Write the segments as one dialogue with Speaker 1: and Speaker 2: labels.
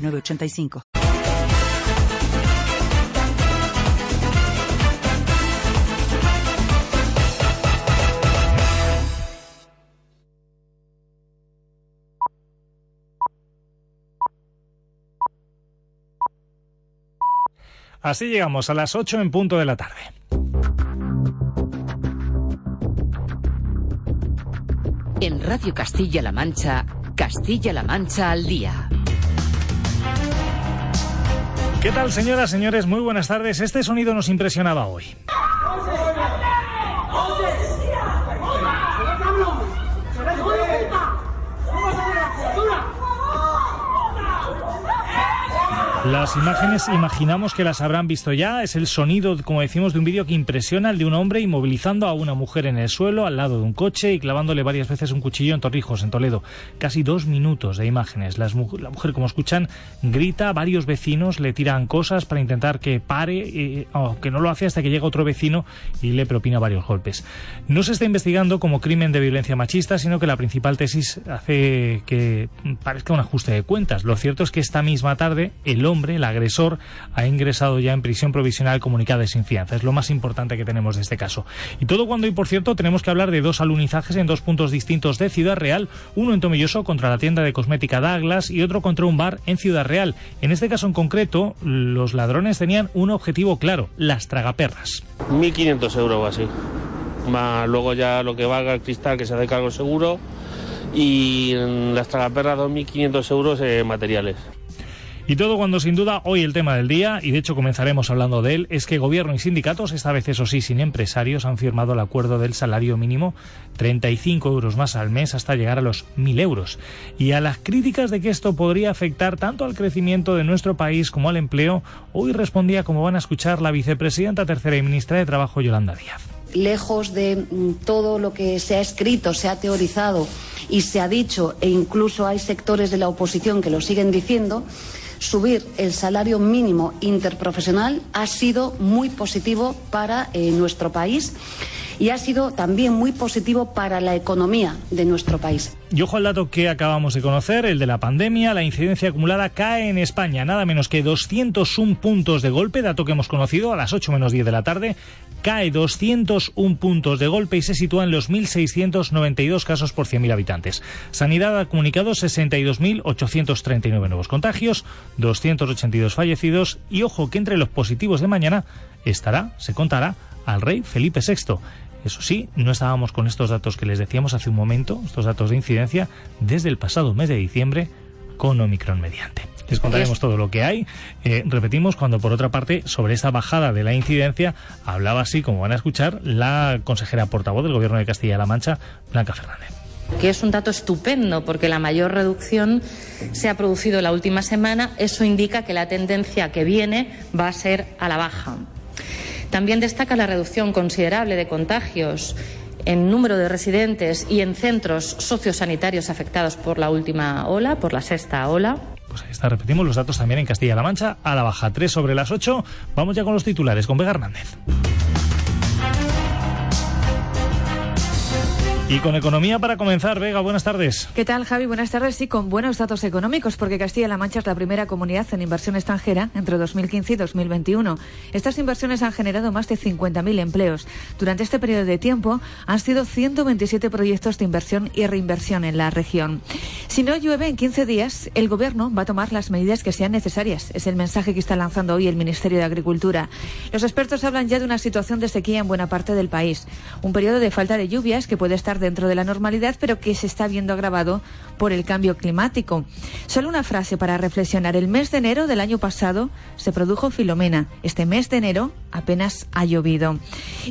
Speaker 1: 985.
Speaker 2: Así llegamos a las 8 en punto de la tarde.
Speaker 3: En Radio Castilla-La Mancha, Castilla-La Mancha al día.
Speaker 2: ¿Qué tal, señoras, señores? Muy buenas tardes. Este sonido nos impresionaba hoy. Las imágenes imaginamos que las habrán visto ya. Es el sonido, como decimos, de un vídeo que impresiona el de un hombre inmovilizando a una mujer en el suelo al lado de un coche y clavándole varias veces un cuchillo en Torrijos, en Toledo. Casi dos minutos de imágenes. la mujer, como escuchan, grita, varios vecinos le tiran cosas para intentar que pare, aunque no lo hace hasta que llega otro vecino y le propina varios golpes. No se está investigando como crimen de violencia machista, sino que la principal tesis hace que parezca un ajuste de cuentas. Lo cierto es que esta misma tarde el hombre, el agresor, ha ingresado ya en prisión provisional comunicada sin fianza. Es lo más importante que tenemos de este caso. Y todo cuando hoy, por cierto, tenemos que hablar de dos alunizajes en dos puntos distintos de Ciudad Real, uno en Tomelloso contra la tienda de cosmética Douglas y otro contra un bar en Ciudad Real. En este caso en concreto, los ladrones tenían un objetivo claro, las tragaperras.
Speaker 4: 1.500 euros o así. Luego ya lo que valga el cristal que se hace cargo seguro y las tragaperras 2.500 euros en materiales.
Speaker 2: Y todo cuando sin duda hoy el tema del día, y de hecho comenzaremos hablando de él, es que gobierno y sindicatos, esta vez eso sí sin empresarios, han firmado el acuerdo del salario mínimo, 35 euros más al mes hasta llegar a los 1.000 euros. Y a las críticas de que esto podría afectar tanto al crecimiento de nuestro país como al empleo, hoy respondía, como van a escuchar, la vicepresidenta tercera y ministra de Trabajo, Yolanda Díaz.
Speaker 5: Lejos de mm, todo lo que se ha escrito, se ha teorizado y se ha dicho, e incluso hay sectores de la oposición que lo siguen diciendo, subir el salario mínimo interprofesional ha sido muy positivo para eh, nuestro país y ha sido también muy positivo para la economía de nuestro país.
Speaker 2: Y ojo al dato que acabamos de conocer, el de la pandemia, la incidencia acumulada cae en España, nada menos que 201 puntos de golpe, dato que hemos conocido a las 8 menos 10 de la tarde, cae 201 puntos de golpe y se sitúa en los 1.692 casos por 100.000 habitantes. Sanidad ha comunicado 62.839 nuevos contagios, 282 fallecidos y ojo que entre los positivos de mañana estará, se contará, al rey Felipe VI. Eso sí, no estábamos con estos datos que les decíamos hace un momento, estos datos de incidencia, desde el pasado mes de diciembre con Omicron mediante. Les contaremos todo lo que hay. Eh, repetimos cuando, por otra parte, sobre esta bajada de la incidencia hablaba así, como van a escuchar, la consejera portavoz del Gobierno de Castilla-La Mancha, Blanca Fernández
Speaker 6: que es un dato estupendo porque la mayor reducción se ha producido la última semana. Eso indica que la tendencia que viene va a ser a la baja. También destaca la reducción considerable de contagios en número de residentes y en centros sociosanitarios afectados por la última ola, por la sexta ola.
Speaker 2: Pues ahí está, repetimos los datos también en Castilla-La Mancha, a la baja 3 sobre las 8. Vamos ya con los titulares, con Vega Hernández. Y con economía para comenzar, Vega, buenas tardes.
Speaker 7: ¿Qué tal, Javi? Buenas tardes. Sí, con buenos datos económicos, porque Castilla-La Mancha es la primera comunidad en inversión extranjera entre 2015 y 2021. Estas inversiones han generado más de 50.000 empleos. Durante este periodo de tiempo han sido 127 proyectos de inversión y reinversión en la región. Si no llueve en 15 días, el Gobierno va a tomar las medidas que sean necesarias. Es el mensaje que está lanzando hoy el Ministerio de Agricultura. Los expertos hablan ya de una situación de sequía en buena parte del país. Un periodo de falta de lluvias que puede estar dentro de la normalidad, pero que se está viendo agravado por el cambio climático. Solo una frase para reflexionar. El mes de enero del año pasado se produjo Filomena. Este mes de enero apenas ha llovido.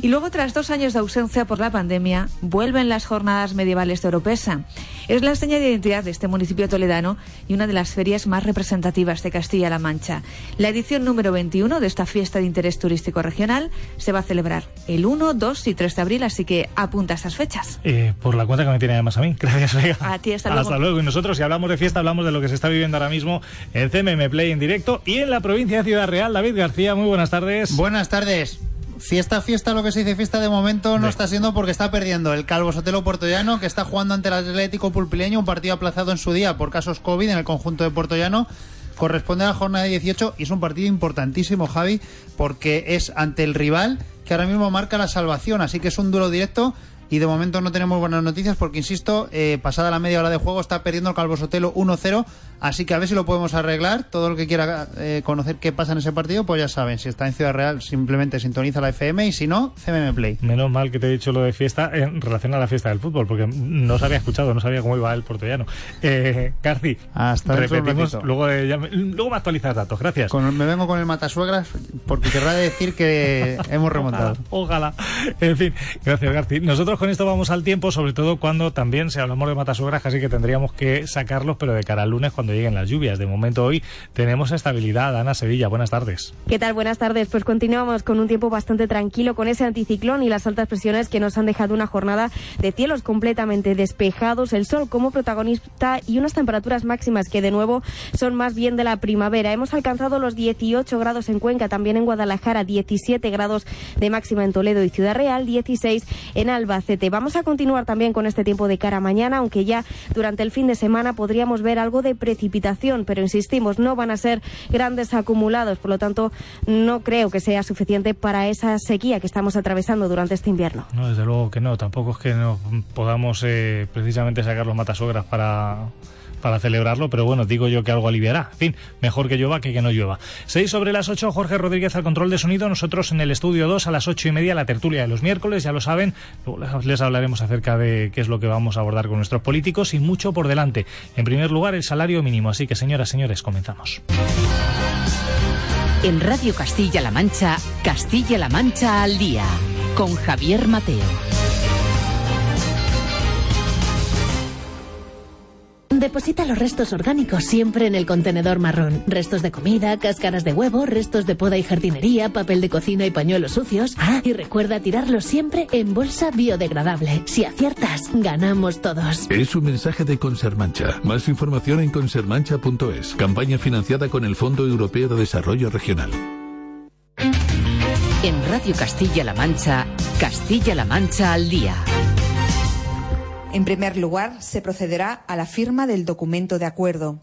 Speaker 7: Y luego, tras dos años de ausencia por la pandemia, vuelven las jornadas medievales de Oropesa. Es la seña de identidad de este municipio toledano y una de las ferias más representativas de Castilla-La Mancha. La edición número 21 de esta fiesta de interés turístico regional se va a celebrar el 1, 2 y 3 de abril, así que apunta estas fechas.
Speaker 2: Eh, por la cuenta que me tiene además a mí. Gracias, Vega.
Speaker 7: A ti, hasta luego.
Speaker 2: Hasta luego. Y nosotros, si hablamos de fiesta, hablamos de lo que se está viviendo ahora mismo en CMM Play en directo y en la provincia de Ciudad Real. David García, muy buenas tardes.
Speaker 8: Buenas tardes. Fiesta, fiesta, lo que se dice fiesta de momento no está siendo porque está perdiendo el Calvo Sotelo Puertollano, que está jugando ante el Atlético Pulpileño, un partido aplazado en su día por casos COVID en el conjunto de Puertollano. Corresponde a la jornada 18 y es un partido importantísimo, Javi, porque es ante el rival que ahora mismo marca la salvación, así que es un duelo directo y de momento no tenemos buenas noticias porque, insisto, eh, pasada la media hora de juego está perdiendo el Calvo Sotelo 1-0, así que a ver si lo podemos arreglar. Todo el que quiera eh, conocer qué pasa en ese partido, pues ya saben, si está en Ciudad Real simplemente sintoniza la FM y si no, CMM Play.
Speaker 2: Menos mal que te he dicho lo de fiesta en relación a la fiesta del fútbol, porque no se había escuchado, no sabía cómo iba el portugués. Eh, Garci,
Speaker 8: Hasta
Speaker 2: repetimos, luego, eh, ya luego me actualizas datos, gracias.
Speaker 8: Con- me vengo con el matasuegras porque querrá decir que hemos remontado.
Speaker 2: Ojalá. En fin, gracias, Garci. Nosotros con esto vamos al tiempo, sobre todo cuando también se hablamos de matasuegras, así que tendríamos que sacarlos, pero de cara al lunes cuando lleguen las lluvias. De momento hoy tenemos estabilidad. Ana Sevilla, buenas tardes.
Speaker 9: ¿Qué tal? Buenas tardes. Pues continuamos con un tiempo bastante tranquilo con ese anticiclón y las altas presiones que nos han dejado una jornada de cielos completamente despejados, el sol como protagonista y unas temperaturas máximas que de nuevo son más bien de la primavera. Hemos alcanzado los 18 grados en Cuenca, también en Guadalajara, 17 grados de máxima en Toledo y Ciudad Real, 16 en Albacete. Vamos a continuar también con este tiempo de cara mañana, aunque ya durante el fin de semana podríamos ver algo de precipitación, pero insistimos, no van a ser grandes acumulados, por lo tanto no creo que sea suficiente para esa sequía que estamos atravesando durante este invierno.
Speaker 2: No, desde luego que no. Tampoco es que no podamos eh, precisamente sacar los matasogras para para celebrarlo, pero bueno, digo yo que algo aliviará. En fin, mejor que llueva que que no llueva. 6 sobre las 8, Jorge Rodríguez al control de sonido, nosotros en el estudio 2 a las ocho y media, la tertulia de los miércoles, ya lo saben, les hablaremos acerca de qué es lo que vamos a abordar con nuestros políticos y mucho por delante. En primer lugar, el salario mínimo, así que señoras, señores, comenzamos.
Speaker 3: En Radio Castilla-La Mancha, Castilla-La Mancha al día, con Javier Mateo.
Speaker 10: Deposita los restos orgánicos siempre en el contenedor marrón. Restos de comida, cáscaras de huevo, restos de poda y jardinería, papel de cocina y pañuelos sucios. Ah, y recuerda tirarlos siempre en bolsa biodegradable. Si aciertas, ganamos todos.
Speaker 11: Es un mensaje de Consermancha. Más información en consermancha.es. Campaña financiada con el Fondo Europeo de Desarrollo Regional.
Speaker 3: En Radio Castilla-La Mancha, Castilla-La Mancha al día.
Speaker 12: En primer lugar, se procederá a la firma del documento de acuerdo.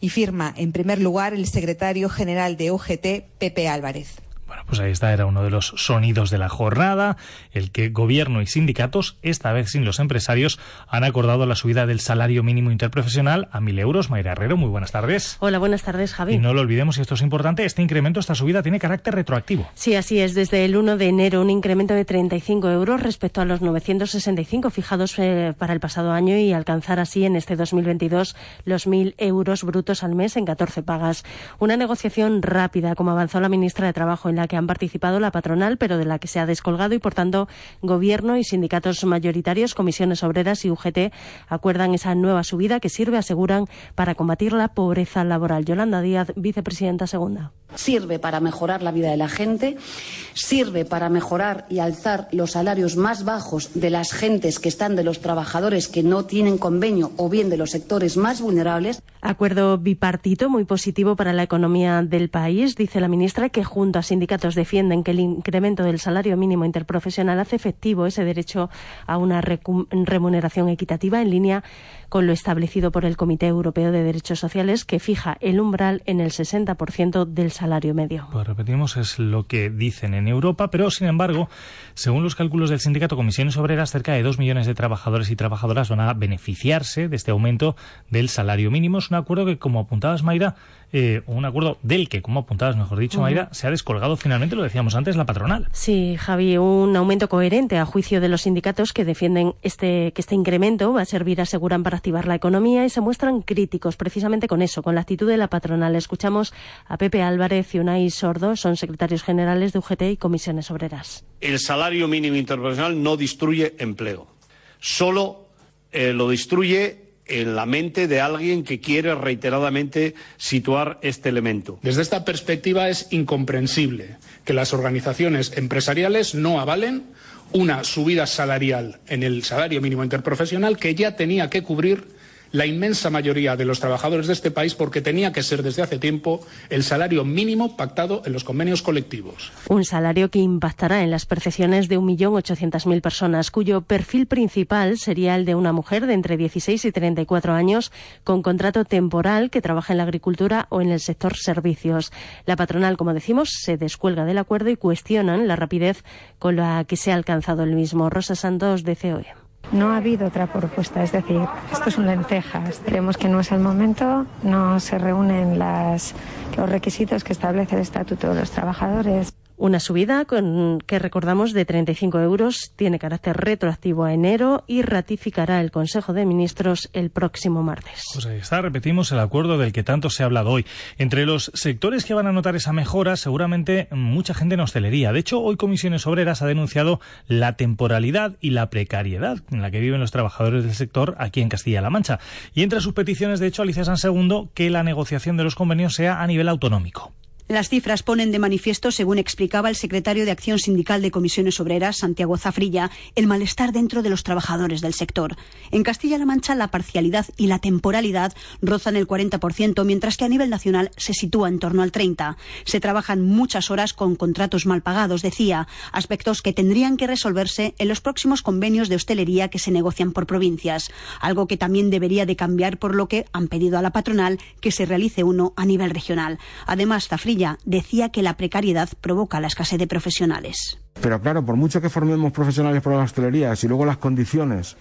Speaker 12: Y firma, en primer lugar, el secretario general de UGT, Pepe Álvarez.
Speaker 2: Bueno, pues ahí está, era uno de los sonidos de la jornada, el que gobierno y sindicatos, esta vez sin los empresarios, han acordado la subida del salario mínimo interprofesional a mil euros. Mayra Herrero, muy buenas tardes.
Speaker 9: Hola, buenas tardes, Javi.
Speaker 2: Y no lo olvidemos, y esto es importante, este incremento, esta subida tiene carácter retroactivo.
Speaker 9: Sí, así es. Desde el 1 de enero, un incremento de 35 euros respecto a los 965 fijados eh, para el pasado año y alcanzar así en este 2022 los 1.000 euros brutos al mes en 14 pagas. Una negociación rápida, como avanzó la ministra de Trabajo, en la que han participado la patronal, pero de la que se ha descolgado y, por tanto, gobierno y sindicatos mayoritarios, comisiones obreras y UGT acuerdan esa nueva subida que sirve, aseguran, para combatir la pobreza laboral. Yolanda Díaz, vicepresidenta segunda.
Speaker 5: Sirve para mejorar la vida de la gente, sirve para mejorar y alzar los salarios más bajos de las gentes que están de los trabajadores que no tienen convenio o bien de los sectores más vulnerables.
Speaker 9: Acuerdo bipartito muy positivo para la economía del país, dice la ministra, que junto a sindicatos defienden que el incremento del salario mínimo interprofesional hace efectivo ese derecho a una remuneración equitativa en línea con lo establecido por el Comité Europeo de Derechos Sociales, que fija el umbral en el 60% del salario medio.
Speaker 2: Pues repetimos, es lo que dicen en Europa, pero sin embargo, según los cálculos del sindicato Comisiones Obreras, cerca de dos millones de trabajadores y trabajadoras van a beneficiarse de este aumento del salario mínimo. Es un acuerdo que, como apuntabas, Mayra, eh, un acuerdo del que, como apuntabas, mejor dicho, Mayra, se ha descolgado finalmente, lo decíamos antes, la patronal.
Speaker 13: Sí, Javi, un aumento coherente a juicio de los sindicatos que defienden este, que este incremento va a servir, aseguran, para activar la economía y se muestran críticos precisamente con eso, con la actitud de la patronal. Escuchamos a Pepe Álvarez y Unai Sordo, son secretarios generales de UGT y comisiones obreras.
Speaker 14: El salario mínimo interprofesional no destruye empleo, solo eh, lo destruye en la mente de alguien que quiere reiteradamente situar este elemento.
Speaker 15: Desde esta perspectiva es incomprensible que las organizaciones empresariales no avalen una subida salarial en el salario mínimo interprofesional que ya tenía que cubrir la inmensa mayoría de los trabajadores de este país porque tenía que ser desde hace tiempo el salario mínimo pactado en los convenios colectivos.
Speaker 13: Un salario que impactará en las percepciones de 1.800.000 personas, cuyo perfil principal sería el de una mujer de entre 16 y 34 años con contrato temporal que trabaja en la agricultura o en el sector servicios. La patronal, como decimos, se descuelga del acuerdo y cuestionan la rapidez con la que se ha alcanzado el mismo. Rosa Santos, de COE.
Speaker 16: No ha habido otra propuesta, es decir, esto es un lentejas. Creemos que no es el momento, no se reúnen las, los requisitos que establece el Estatuto de los Trabajadores.
Speaker 13: Una subida con, que recordamos de 35 euros tiene carácter retroactivo a enero y ratificará el Consejo de Ministros el próximo martes.
Speaker 2: Pues ahí está, repetimos el acuerdo del que tanto se ha hablado hoy. Entre los sectores que van a notar esa mejora, seguramente mucha gente en hostelería. De hecho, hoy Comisiones Obreras ha denunciado la temporalidad y la precariedad en la que viven los trabajadores del sector aquí en Castilla-La Mancha. Y entre sus peticiones, de hecho, Alicia San Segundo, que la negociación de los convenios sea a nivel autonómico.
Speaker 17: Las cifras ponen de manifiesto, según explicaba el secretario de Acción Sindical de Comisiones Obreras, Santiago Zafrilla, el malestar dentro de los trabajadores del sector. En Castilla-La Mancha, la parcialidad y la temporalidad rozan el 40%, mientras que a nivel nacional se sitúa en torno al 30%. Se trabajan muchas horas con contratos mal pagados, decía, aspectos que tendrían que resolverse en los próximos convenios de hostelería que se negocian por provincias, algo que también debería de cambiar, por lo que han pedido a la patronal que se realice uno a nivel regional. Además, Zafrilla decía que la precariedad provoca la escasez de profesionales.
Speaker 18: Pero claro, por mucho que formemos profesionales para la hostelería, si luego las condiciones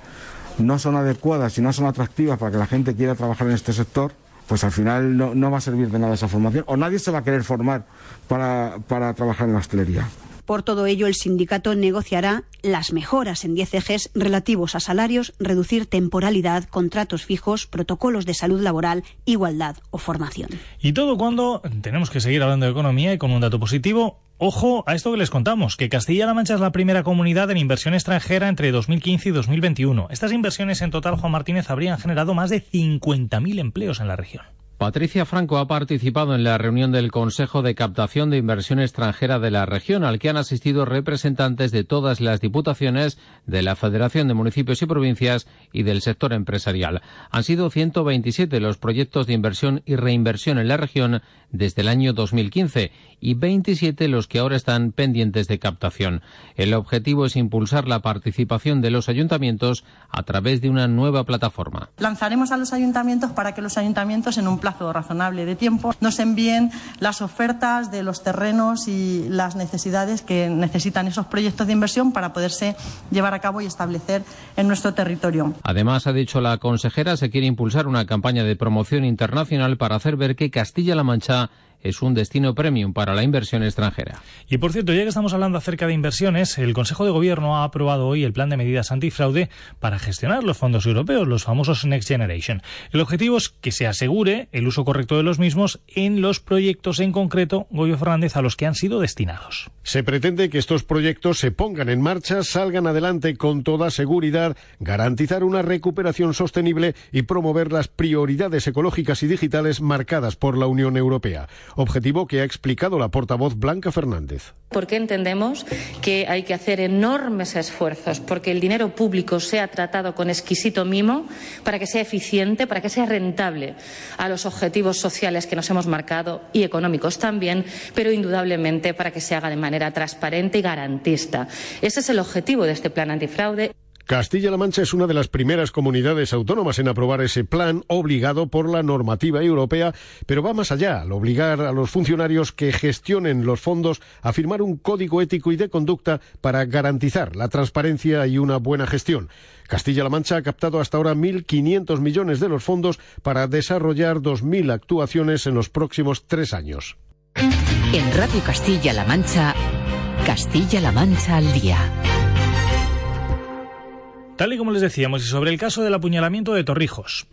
Speaker 18: no son adecuadas y no son atractivas para que la gente quiera trabajar en este sector, pues al final no, va a servir de nada esa formación o nadie se va a querer formar para, para trabajar en la hostelería.
Speaker 17: Por todo ello, el sindicato negociará las mejoras en 10 ejes relativos a salarios, reducir temporalidad, contratos fijos, protocolos de salud laboral, igualdad o formación.
Speaker 2: Y todo cuando tenemos que seguir hablando de economía y con un dato positivo. Ojo a esto que les contamos, que Castilla-La Mancha es la primera comunidad en inversión extranjera entre 2015 y 2021. Estas inversiones en total, Juan Martínez, habrían generado más de 50.000 empleos en la región.
Speaker 19: Patricia Franco ha participado en la reunión del Consejo de Captación de Inversión Extranjera de la región, al que han asistido representantes de todas las diputaciones, de la Federación de Municipios y Provincias y del sector empresarial. Han sido 127 los proyectos de inversión y reinversión en la región desde el año 2015 y 27 los que ahora están pendientes de captación. El objetivo es impulsar la participación de los ayuntamientos a través de una nueva plataforma.
Speaker 20: Lanzaremos a los ayuntamientos para que los ayuntamientos en un plazo razonable de tiempo nos envíen las ofertas de los terrenos y las necesidades que necesitan esos proyectos de inversión para poderse llevar a cabo y establecer en nuestro territorio.
Speaker 19: Además, ha dicho la consejera, se quiere impulsar una campaña de promoción internacional para hacer ver que Castilla-La Mancha es un destino premium para la inversión extranjera.
Speaker 2: Y por cierto, ya que estamos hablando acerca de inversiones, el Consejo de Gobierno ha aprobado hoy el plan de medidas antifraude para gestionar los fondos europeos, los famosos Next Generation. El objetivo es que se asegure el uso correcto de los mismos en los proyectos en concreto, Goyo Fernández, a los que han sido destinados.
Speaker 21: Se pretende que estos proyectos se pongan en marcha, salgan adelante con toda seguridad, garantizar una recuperación sostenible y promover las prioridades ecológicas y digitales marcadas por la Unión Europea objetivo que ha explicado la portavoz Blanca Fernández.
Speaker 6: Porque entendemos que hay que hacer enormes esfuerzos porque el dinero público sea tratado con exquisito mimo para que sea eficiente, para que sea rentable a los objetivos sociales que nos hemos marcado y económicos también, pero indudablemente para que se haga de manera transparente y garantista. Ese es el objetivo de este plan antifraude.
Speaker 21: Castilla-La Mancha es una de las primeras comunidades autónomas en aprobar ese plan obligado por la normativa europea, pero va más allá, al obligar a los funcionarios que gestionen los fondos a firmar un código ético y de conducta para garantizar la transparencia y una buena gestión. Castilla-La Mancha ha captado hasta ahora 1.500 millones de los fondos para desarrollar 2.000 actuaciones en los próximos tres años.
Speaker 3: En Radio Castilla-La Mancha, Castilla-La Mancha al día.
Speaker 2: Tal y como les decíamos, y sobre el caso del apuñalamiento de Torrijos.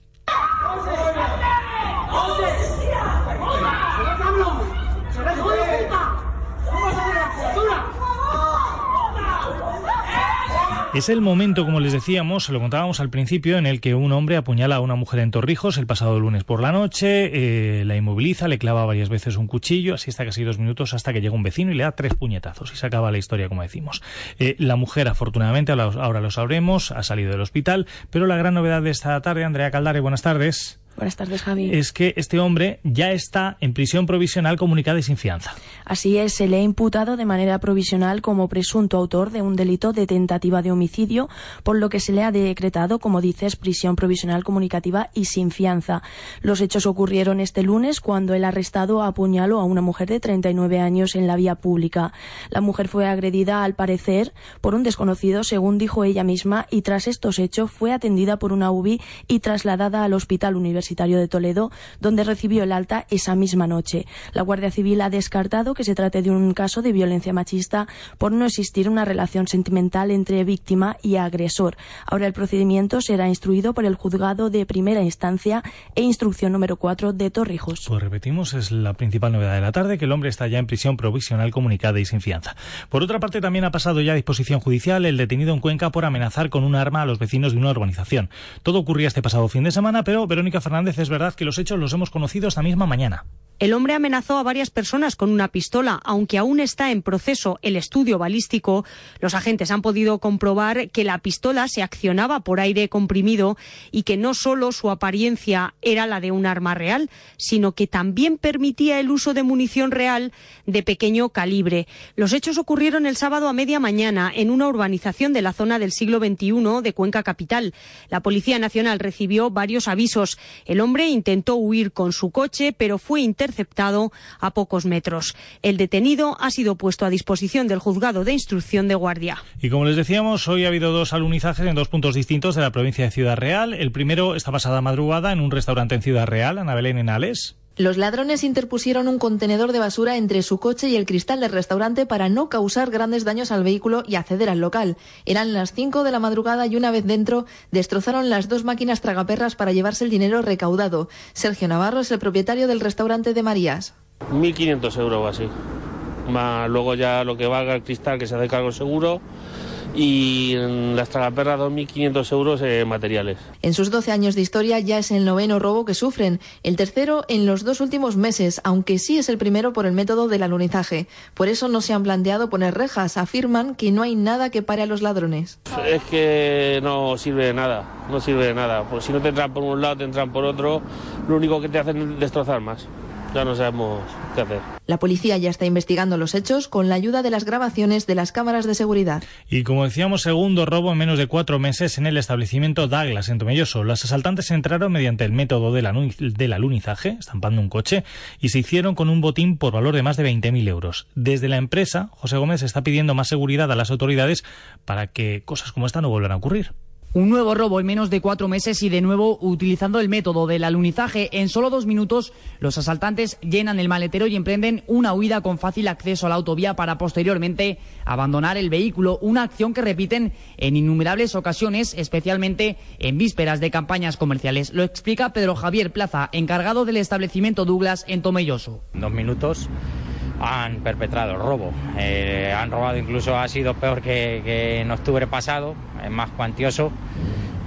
Speaker 2: Es el momento, como les decíamos, se lo contábamos al principio, en el que un hombre apuñala a una mujer en Torrijos el pasado lunes por la noche, eh, la inmoviliza, le clava varias veces un cuchillo, así está casi dos minutos hasta que llega un vecino y le da tres puñetazos y se acaba la historia, como decimos. Eh, la mujer, afortunadamente, ahora lo sabremos, ha salido del hospital, pero la gran novedad de esta tarde, Andrea Caldare, buenas tardes.
Speaker 22: Buenas tardes, Javi.
Speaker 2: Es que este hombre ya está en prisión provisional comunicada y sin fianza.
Speaker 22: Así es, se le ha imputado de manera provisional como presunto autor de un delito de tentativa de homicidio, por lo que se le ha decretado, como dices, prisión provisional comunicativa y sin fianza. Los hechos ocurrieron este lunes cuando el arrestado apuñaló a una mujer de 39 años en la vía pública. La mujer fue agredida, al parecer, por un desconocido, según dijo ella misma, y tras estos hechos fue atendida por una UBI y trasladada al hospital universitario Universitario de Toledo, donde recibió el alta esa misma noche. La Guardia Civil ha descartado que se trate de un caso de violencia machista por no existir una relación sentimental entre víctima y agresor. Ahora el procedimiento será instruido por el juzgado de primera instancia e instrucción número 4 de Torrijos.
Speaker 2: Pues repetimos, es la principal novedad de la tarde, que el hombre está ya en prisión provisional comunicada y sin fianza. Por otra parte, también ha pasado ya a disposición judicial el detenido en Cuenca por amenazar con un arma a los vecinos de una urbanización. Todo ocurría este pasado fin de semana, pero Verónica Fernández Es verdad que los hechos los hemos conocido esta misma mañana.
Speaker 23: El hombre amenazó a varias personas con una pistola. Aunque aún está en proceso el estudio balístico, los agentes han podido comprobar que la pistola se accionaba por aire comprimido y que no solo su apariencia era la de un arma real, sino que también permitía el uso de munición real de pequeño calibre. Los hechos ocurrieron el sábado a media mañana en una urbanización de la zona del siglo XXI de Cuenca Capital. La Policía Nacional recibió varios avisos. El hombre intentó huir con su coche, pero fue interceptado a pocos metros. El detenido ha sido puesto a disposición del juzgado de instrucción de guardia.
Speaker 2: Y como les decíamos, hoy ha habido dos alunizajes en dos puntos distintos de la provincia de Ciudad Real. El primero esta pasada madrugada en un restaurante en Ciudad Real, Ana Belén en Ales.
Speaker 24: Los ladrones interpusieron un contenedor de basura entre su coche y el cristal del restaurante para no causar grandes daños al vehículo y acceder al local. Eran las 5 de la madrugada y una vez dentro destrozaron las dos máquinas tragaperras para llevarse el dinero recaudado. Sergio Navarro es el propietario del restaurante de Marías.
Speaker 4: 1.500 euros o así. Luego ya lo que valga el cristal que se hace cargo seguro y las tragaperras 2.500 euros en materiales.
Speaker 24: En sus 12 años de historia ya es el noveno robo que sufren, el tercero en los dos últimos meses, aunque sí es el primero por el método del alunizaje. Por eso no se han planteado poner rejas, afirman que no hay nada que pare a los ladrones.
Speaker 4: Es que no sirve de nada, no sirve de nada, pues si no te entran por un lado, te entran por otro, lo único que te hacen es destrozar más ya no sabemos qué hacer.
Speaker 24: La policía ya está investigando los hechos con la ayuda de las grabaciones de las cámaras de seguridad.
Speaker 2: Y como decíamos, segundo robo en menos de cuatro meses en el establecimiento Douglas en Tomelloso. Los asaltantes entraron mediante el método del, alunizaje, estampando un coche, y se hicieron con un botín por valor de más de 20.000 euros. Desde la empresa, José Gómez está pidiendo más seguridad a las autoridades para que cosas como esta no vuelvan a ocurrir.
Speaker 25: Un nuevo robo en menos de cuatro meses y de nuevo utilizando el método del alunizaje. En solo dos minutos los asaltantes llenan el maletero y emprenden una huida con fácil acceso a la autovía para posteriormente abandonar el vehículo. Una acción que repiten en innumerables ocasiones, especialmente en vísperas de campañas comerciales. Lo explica Pedro Javier Plaza, encargado del establecimiento Douglas en Tomelloso.
Speaker 10: Dos minutos han perpetrado el robo. Eh, han robado incluso, ha sido peor que, en octubre pasado, es más cuantioso.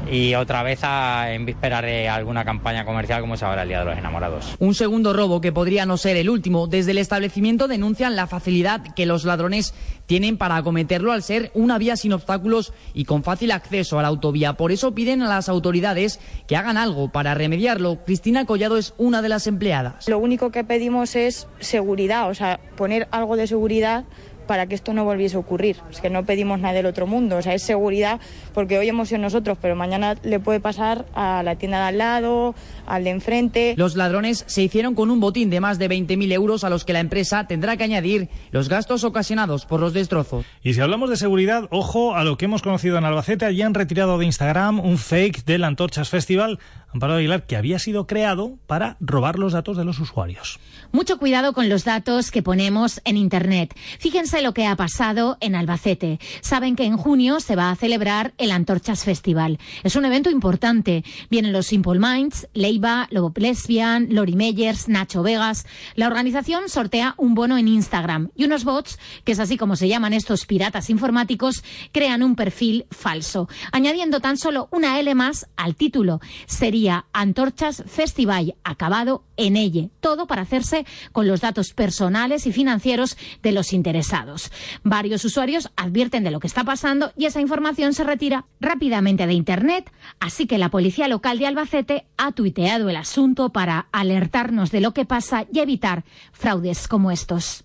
Speaker 10: Y otra vez en vísperas de alguna campaña comercial como es ahora el Día de los Enamorados.
Speaker 25: Un segundo robo que podría no ser el último. Desde el establecimiento denuncian la facilidad que los ladrones tienen para acometerlo al ser una vía sin obstáculos y con fácil acceso a la autovía. Por eso piden a las autoridades que hagan algo para remediarlo. Cristina Collado es una de las empleadas.
Speaker 16: Lo único que pedimos es seguridad, o sea, poner algo de seguridad
Speaker 26: para que esto no volviese a ocurrir. Es que no pedimos nada del otro mundo, o sea, es seguridad porque hoy hemos sido nosotros, pero mañana le puede pasar a la tienda de al lado, al de enfrente.
Speaker 25: Los ladrones se hicieron con un botín de más de 20.000 euros a los que la empresa tendrá que añadir los gastos ocasionados por los destrozos.
Speaker 2: Y si hablamos de seguridad, ojo a lo que hemos conocido en Albacete. Allí han retirado de Instagram un fake del Antorchas Festival Amparo Aguilar, que había sido creado para robar los datos de los usuarios.
Speaker 27: Mucho cuidado con los datos que ponemos en Internet. Fíjense lo que ha pasado en Albacete. Saben que en junio se va a celebrar el Antorchas Festival. Es un evento importante. Vienen los Simple Minds, Leiva, Lobo Lesbian, Lori Meyers, Nacho Vegas. La organización sortea un bono en Instagram y unos bots, que es así como se llaman estos piratas informáticos, crean un perfil falso, añadiendo tan solo una L más al título. Sería Antorchas Festival, acabado en ella. Todo para hacerse con los datos personales y financieros de los interesados. Varios usuarios advierten de lo que está pasando y esa información se retira rápidamente de Internet, así que la policía local de Albacete ha tuiteado el asunto para alertarnos de lo que pasa y evitar fraudes como estos.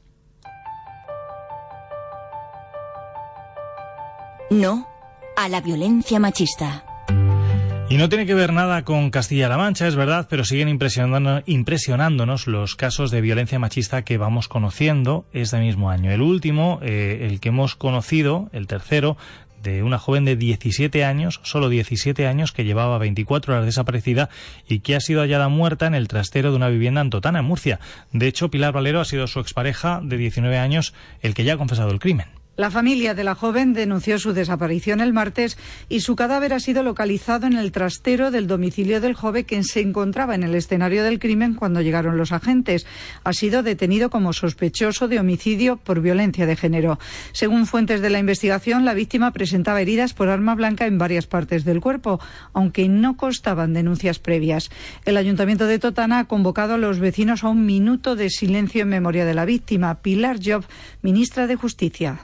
Speaker 28: No a la violencia machista.
Speaker 2: Y no tiene que ver nada con Castilla-La Mancha, es verdad, pero siguen impresionándonos los casos de violencia machista que vamos conociendo este mismo año. El último, eh, el que hemos conocido, el tercero, de una joven de 17 años, solo 17 años, que llevaba 24 horas desaparecida y que ha sido hallada muerta en el trastero de una vivienda en Totana, en Murcia. De hecho, Pilar Valero ha sido su expareja de 19 años el que ya ha confesado el crimen.
Speaker 29: La familia de la joven denunció su desaparición el martes y su cadáver ha sido localizado en el trastero del domicilio del joven que se encontraba en el escenario del crimen cuando llegaron los agentes. Ha sido detenido como sospechoso de homicidio por violencia de género. Según fuentes de la investigación, la víctima presentaba heridas por arma blanca en varias partes del cuerpo, aunque no constaban denuncias previas. El Ayuntamiento de Totana ha convocado a los vecinos a un minuto de silencio en memoria de la víctima. Pilar Job, ministra de Justicia.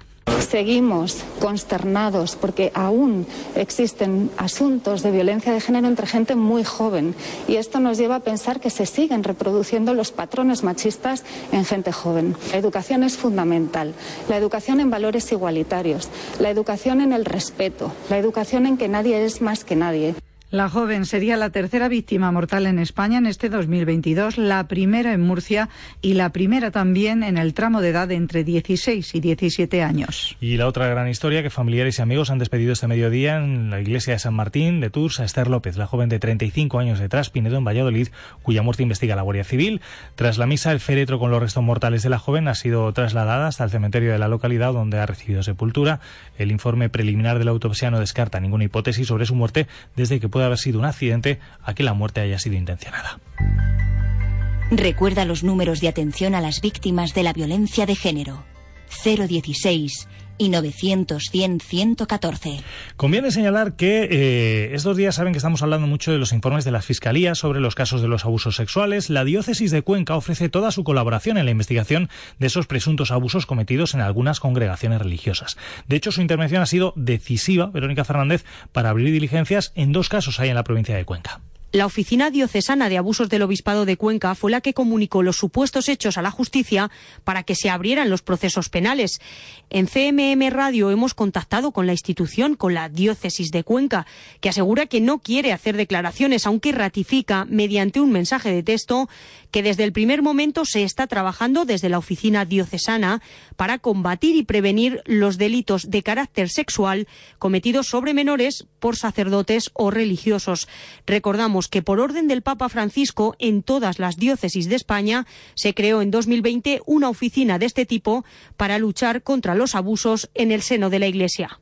Speaker 30: Seguimos consternados porque aún existen asuntos de violencia de género entre gente muy joven y esto nos lleva a pensar que se siguen reproduciendo los patrones machistas en gente joven. La educación es fundamental, la educación en valores igualitarios, la educación en el respeto, la educación en que nadie es más que nadie.
Speaker 29: La joven sería la tercera víctima mortal en España en este 2022, la primera en Murcia y la primera también en el tramo de edad entre 16 y 17 años.
Speaker 2: Y la otra gran historia que familiares y amigos han despedido este mediodía en la iglesia de San Martín de Tours a Esther López, la joven de 35 años de Traspinedo en Valladolid, cuya muerte investiga la Guardia Civil. Tras la misa, el féretro con los restos mortales de la joven ha sido trasladada hasta el cementerio de la localidad donde ha recibido sepultura. El informe preliminar de la autopsia no descarta ninguna hipótesis sobre su muerte desde que puede haber sido un accidente a que la muerte haya sido intencionada.
Speaker 28: Recuerda los números de atención a las víctimas de la violencia de género. 016 y 900-100-114.
Speaker 2: Conviene señalar que eh, estos días saben que estamos hablando mucho de los informes de las fiscalías sobre los casos de los abusos sexuales. La diócesis de Cuenca ofrece toda su colaboración en la investigación de esos presuntos abusos cometidos en algunas congregaciones religiosas. De hecho, su intervención ha sido decisiva, Verónica Fernández, para abrir diligencias en dos casos ahí en la provincia de Cuenca.
Speaker 23: La Oficina Diocesana de Abusos del Obispado de Cuenca fue la que comunicó los supuestos hechos a la justicia para que se abrieran los procesos penales. En CMM Radio hemos contactado con la institución, con la Diócesis de Cuenca, que asegura que no quiere hacer declaraciones, aunque ratifica, mediante un mensaje de texto, que desde el primer momento se está trabajando desde la Oficina Diocesana para combatir y prevenir los delitos de carácter sexual cometidos sobre menores por sacerdotes o religiosos. Recordamos que por orden del Papa Francisco en todas las diócesis de España se creó en 2020 una oficina de este tipo para luchar contra los abusos en el seno de la Iglesia.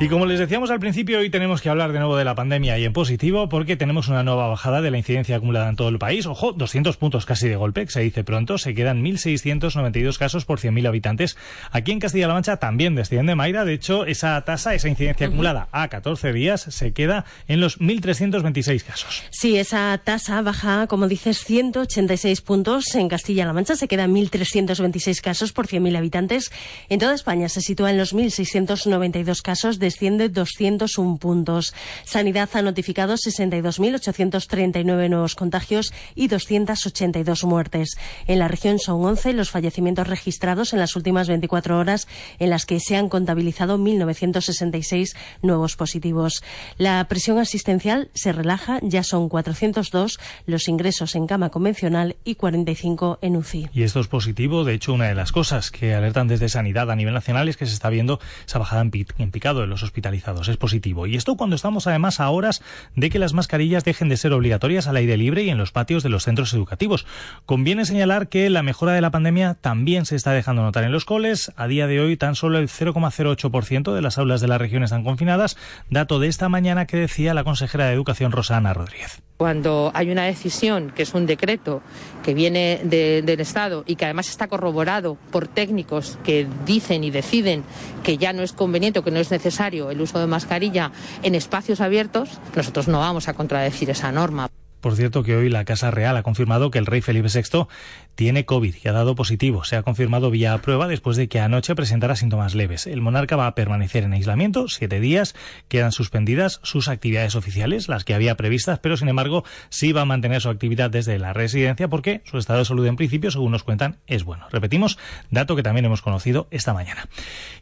Speaker 2: Y como les decíamos al principio, hoy tenemos que hablar de nuevo de la pandemia y en positivo porque tenemos una nueva bajada de la incidencia acumulada en todo el país. Ojo, 200 puntos casi de golpe, que se dice pronto. Se quedan 1.692 casos por 100.000 habitantes. Aquí en Castilla-La Mancha también desciende Mayra. De hecho, esa tasa, esa incidencia acumulada a 14 días se queda en los 1.326 casos.
Speaker 13: Sí, esa tasa baja, como dices, 186 puntos en Castilla-La Mancha. Se queda en 1.326 casos por 100.000 habitantes. En toda España se sitúa en los 1.692 casos de desciende 201 puntos. Sanidad ha notificado 62.839 nuevos contagios y 282 muertes. En la región son 11 los fallecimientos registrados en las últimas 24 horas, en las que se han contabilizado 1.966 nuevos positivos. La presión asistencial se relaja, ya son 402 los ingresos en cama convencional y 45 en UCI.
Speaker 2: Y esto es positivo. De hecho, una de las cosas que alertan desde Sanidad a nivel nacional es que se está viendo esa bajada en picado de los hospitalizados. Es positivo. Y esto cuando estamos además a horas de que las mascarillas dejen de ser obligatorias al aire libre y en los patios de los centros educativos. Conviene señalar que la mejora de la pandemia también se está dejando notar en los coles. A día de hoy tan solo el 0,08% de las aulas de la región están confinadas, dato de esta mañana que decía la consejera de Educación Rosana Rodríguez.
Speaker 31: Cuando hay una decisión, que es un decreto que viene del Estado y que además está corroborado por técnicos que dicen y deciden que ya no es conveniente o que no es necesario el uso de mascarilla en espacios abiertos, nosotros no vamos a contradecir esa norma.
Speaker 2: Por cierto que hoy la Casa Real ha confirmado que el rey Felipe VI tiene COVID y ha dado positivo. Se ha confirmado vía prueba después de que anoche presentara síntomas leves. El monarca va a permanecer en aislamiento siete días. Quedan suspendidas sus actividades oficiales, las que había previstas, pero sin embargo sí va a mantener su actividad desde la residencia porque su estado de salud en principio, según nos cuentan, es bueno. Repetimos, dato que también hemos conocido esta mañana.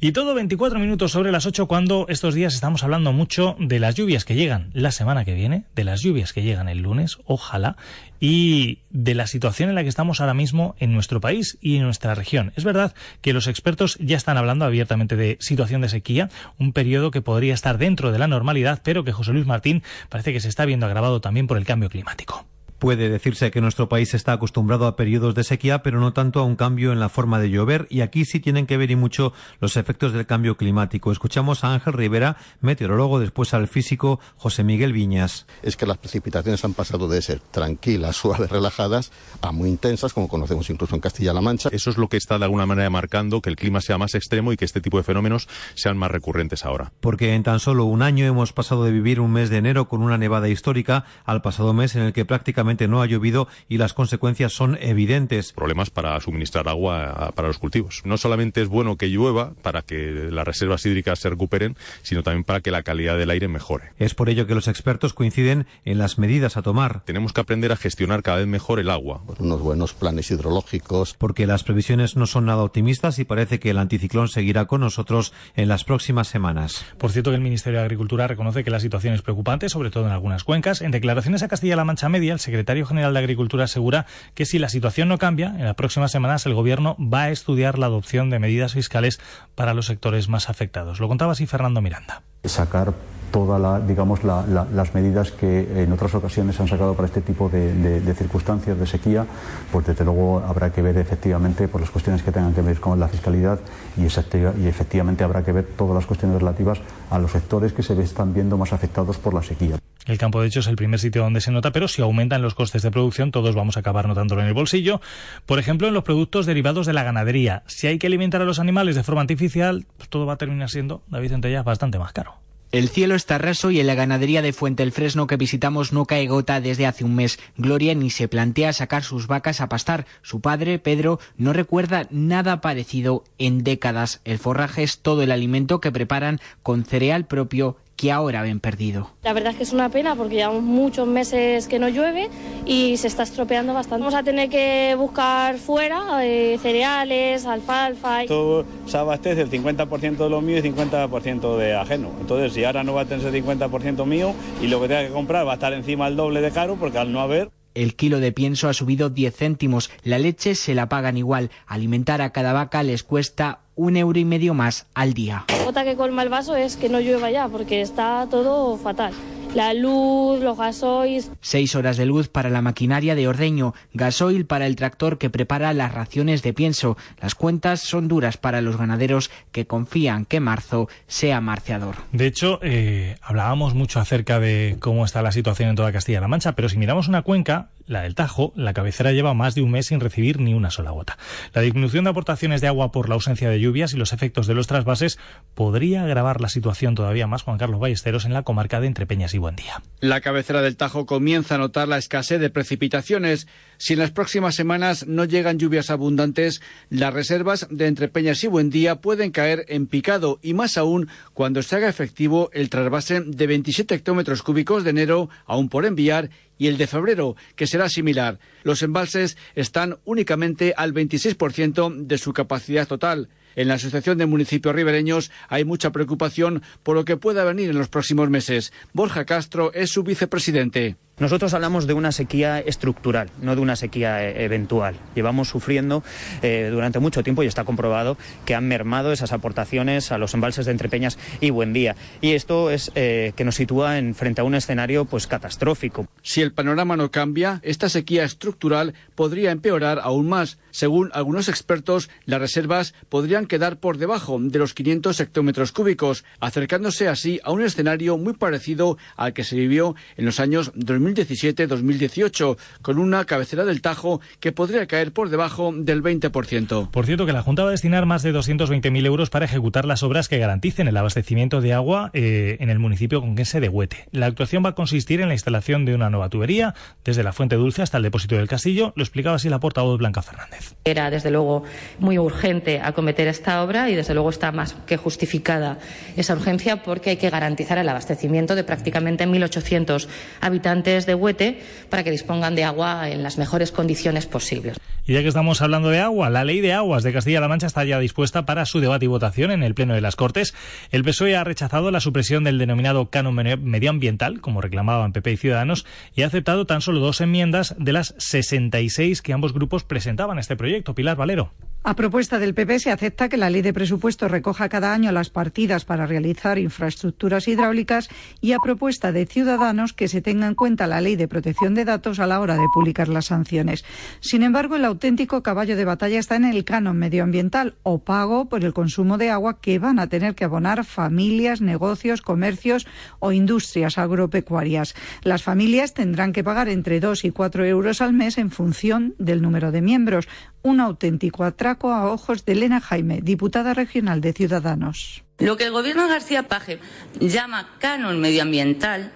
Speaker 2: Y todo 24 minutos sobre las 8 cuando estos días estamos hablando mucho de las lluvias que llegan la semana que viene, de las lluvias que llegan el lunes ojalá, y de la situación en la que estamos ahora mismo en nuestro país y en nuestra región. Es verdad que los expertos ya están hablando abiertamente de situación de sequía, un periodo que podría estar dentro de la normalidad, pero que José Luis Martín parece que se está viendo agravado también por el cambio climático.
Speaker 32: Puede decirse que nuestro país está acostumbrado a periodos de sequía, pero no tanto a un cambio en la forma de llover, y aquí sí tienen que ver y mucho los efectos del cambio climático. Escuchamos a Ángel Rivera, meteorólogo, después al físico José Miguel Viñas.
Speaker 33: Es que las precipitaciones han pasado de ser tranquilas, suaves, relajadas, a muy intensas, como conocemos incluso en Castilla-La Mancha.
Speaker 34: Eso es lo que está de alguna manera marcando que el clima sea más extremo y que este tipo de fenómenos sean más recurrentes ahora.
Speaker 32: Porque en tan solo un año hemos pasado de vivir un mes de enero con una nevada histórica al pasado mes en el que prácticamente no ha llovido y las consecuencias son evidentes.
Speaker 34: Problemas para suministrar agua para los cultivos. No solamente es bueno que llueva para que las reservas hídricas se recuperen, sino también para que la calidad del aire mejore.
Speaker 32: Es por ello que los expertos coinciden en las medidas a tomar.
Speaker 34: Tenemos que aprender a gestionar cada vez mejor el agua.
Speaker 33: Unos buenos planes hidrológicos.
Speaker 32: Porque las previsiones no son nada optimistas y parece que el anticiclón seguirá con nosotros en las próximas semanas.
Speaker 2: Por cierto que el Ministerio de Agricultura reconoce que la situación es preocupante, sobre todo en algunas cuencas. En declaraciones a Castilla-La Mancha Media, el secretario general de Agricultura asegura que si la situación no cambia, en las próximas semanas el Gobierno va a estudiar la adopción de medidas fiscales para los sectores más afectados. Lo contaba así Fernando Miranda.
Speaker 35: Sacar todas las medidas que en otras ocasiones se han sacado para este tipo de, circunstancias de sequía, pues desde luego habrá que ver efectivamente por las cuestiones que tengan que ver con la fiscalidad y, y efectivamente habrá que ver todas las cuestiones relativas a los sectores que se están viendo más afectados por la sequía.
Speaker 2: El campo, de hecho, es el primer sitio donde se nota, pero si aumentan los costes de producción, todos vamos a acabar notándolo en el bolsillo. Por ejemplo, en los productos derivados de la ganadería. Si hay que alimentar a los animales de forma artificial, pues todo va a terminar siendo, David Centella, bastante más caro.
Speaker 36: El cielo está raso y en la ganadería de Fuente el Fresno que visitamos no cae gota desde hace un mes. Gloria ni se plantea sacar sus vacas a pastar. Su padre, Pedro, no recuerda nada parecido en décadas. El forraje es todo el alimento que preparan con cereal propio que ahora ven perdido.
Speaker 37: La verdad es que es una pena porque llevamos muchos meses que no llueve y se está estropeando bastante. Vamos a tener que buscar fuera eh, cereales, alfalfa.
Speaker 38: Todo se abastece el 50% de lo mío y 50% de ajeno. Entonces, si ahora no va a tener ese 50% mío y lo que tenga que comprar va a estar encima el doble de caro porque al no haber
Speaker 36: el kilo de pienso ha subido 10 céntimos. La leche se la pagan igual. Alimentar a cada vaca les cuesta un euro y medio más al día.
Speaker 37: La gota que colma el vaso es que no llueva ya, porque está todo fatal. La luz, los gasoils.
Speaker 36: Seis horas de luz para la maquinaria de ordeño, gasoil para el tractor que prepara las raciones de pienso. Las cuentas son duras para los ganaderos que confían que marzo sea marciador.
Speaker 2: De hecho, eh, hablábamos mucho acerca de cómo está la situación en toda Castilla-La Mancha, pero si miramos una cuenca, la del Tajo, la cabecera lleva más de un mes sin recibir ni una sola gota. La disminución de aportaciones de agua por la ausencia de lluvias y los efectos de los trasvases podría agravar la situación todavía más, Juan Carlos Ballesteros, en la comarca de Entrepeñas y buen día.
Speaker 39: La cabecera del Tajo comienza a notar la escasez de precipitaciones. Si en las próximas semanas no llegan lluvias abundantes, las reservas de Entrepeñas y Buendía pueden caer en picado y más aún cuando se haga efectivo el trasvase de 27 hectómetros cúbicos de enero aún por enviar y el de febrero, que será similar. Los embalses están únicamente al 26% de su capacidad total. En la Asociación de Municipios Ribereños hay mucha preocupación por lo que pueda venir en los próximos meses. Borja Castro es su vicepresidente.
Speaker 40: Nosotros hablamos de una sequía estructural, no de una sequía eh, eventual. Llevamos sufriendo eh, durante mucho tiempo y está comprobado que han mermado esas aportaciones a los embalses de Entrepeñas y Buendía. Y esto es eh, que nos sitúa en frente a un escenario pues catastrófico.
Speaker 39: Si el panorama no cambia, esta sequía estructural podría empeorar aún más. Según algunos expertos, las reservas podrían quedar por debajo de los 500 hectómetros cúbicos, acercándose así a un escenario muy parecido al que se vivió en los años 2000 2017-2018, con una cabecera del Tajo que podría caer por debajo del 20%.
Speaker 2: Por cierto, que la Junta va a destinar más de 220.000 euros para ejecutar las obras que garanticen el abastecimiento de agua eh, en el municipio conquense de Huete. La actuación va a consistir en la instalación de una nueva tubería desde la Fuente Dulce hasta el depósito del Castillo. Lo explicaba así la portavoz Blanca Fernández.
Speaker 31: Era, desde luego, muy urgente acometer esta obra y, desde luego, está más que justificada esa urgencia porque hay que garantizar el abastecimiento de prácticamente 1.800 habitantes de Huete para que dispongan de agua en las mejores condiciones posibles.
Speaker 2: Y ya que estamos hablando de agua, la ley de aguas de Castilla-La Mancha está ya dispuesta para su debate y votación en el Pleno de las Cortes. El PSOE ha rechazado la supresión del denominado canon medioambiental, como reclamaban PP y Ciudadanos, y ha aceptado tan solo dos enmiendas de las 66 que ambos grupos presentaban a este proyecto. Pilar Valero.
Speaker 29: A propuesta del PP se acepta que la ley de presupuestos recoja cada año las partidas para realizar infraestructuras hidráulicas y a propuesta de Ciudadanos que se tenga en cuenta la ley de protección de datos a la hora de publicar las sanciones. Sin embargo, el auténtico caballo de batalla está en el canon medioambiental o pago por el consumo de agua que van a tener que abonar familias, negocios, comercios o industrias agropecuarias. Las familias tendrán que pagar entre 2 y 4 euros al mes en función del número de miembros. Un auténtico atraco a ojos de Elena Jaime, diputada regional de Ciudadanos.
Speaker 41: Lo que el gobierno García Paje llama canon medioambiental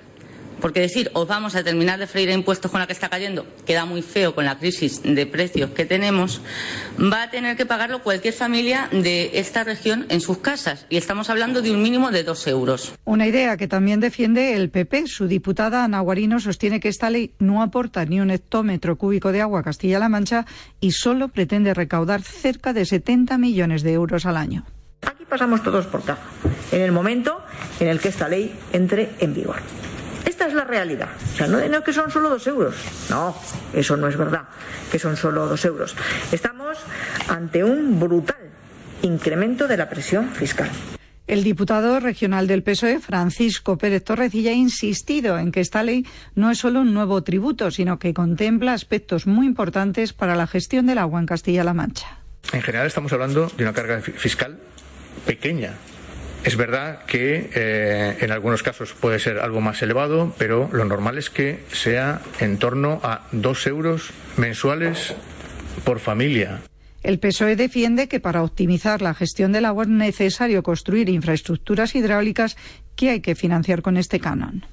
Speaker 41: porque decir, os vamos a terminar de freír impuestos con la que está cayendo, queda muy feo con la crisis de precios que tenemos, va a tener que pagarlo cualquier familia de esta región en sus casas. Y estamos hablando de un mínimo de dos euros.
Speaker 29: Una idea que también defiende el PP. Su diputada Ana Guarino sostiene que esta ley no aporta ni un hectómetro cúbico de agua a Castilla-La Mancha y solo pretende recaudar cerca de 70 millones de euros al año.
Speaker 42: Aquí pasamos todos por caja, en el momento en el que esta ley entre en vigor. Esta es la realidad. O sea, no, no que son solo dos euros. No, eso no es verdad, que son solo dos euros. Estamos ante un brutal incremento de la presión fiscal.
Speaker 29: El diputado regional del PSOE, Francisco Pérez Torrecilla, ha insistido en que esta ley no es solo un nuevo tributo, sino que contempla aspectos muy importantes para la gestión del agua en Castilla-La Mancha.
Speaker 43: En general estamos hablando de una carga fiscal pequeña es verdad que eh, en algunos casos puede ser algo más elevado, pero lo normal es que sea en torno a dos euros mensuales por familia.
Speaker 29: El PSOE defiende que para optimizar la gestión del agua es necesario construir infraestructuras hidráulicas que hay que financiar con este canon.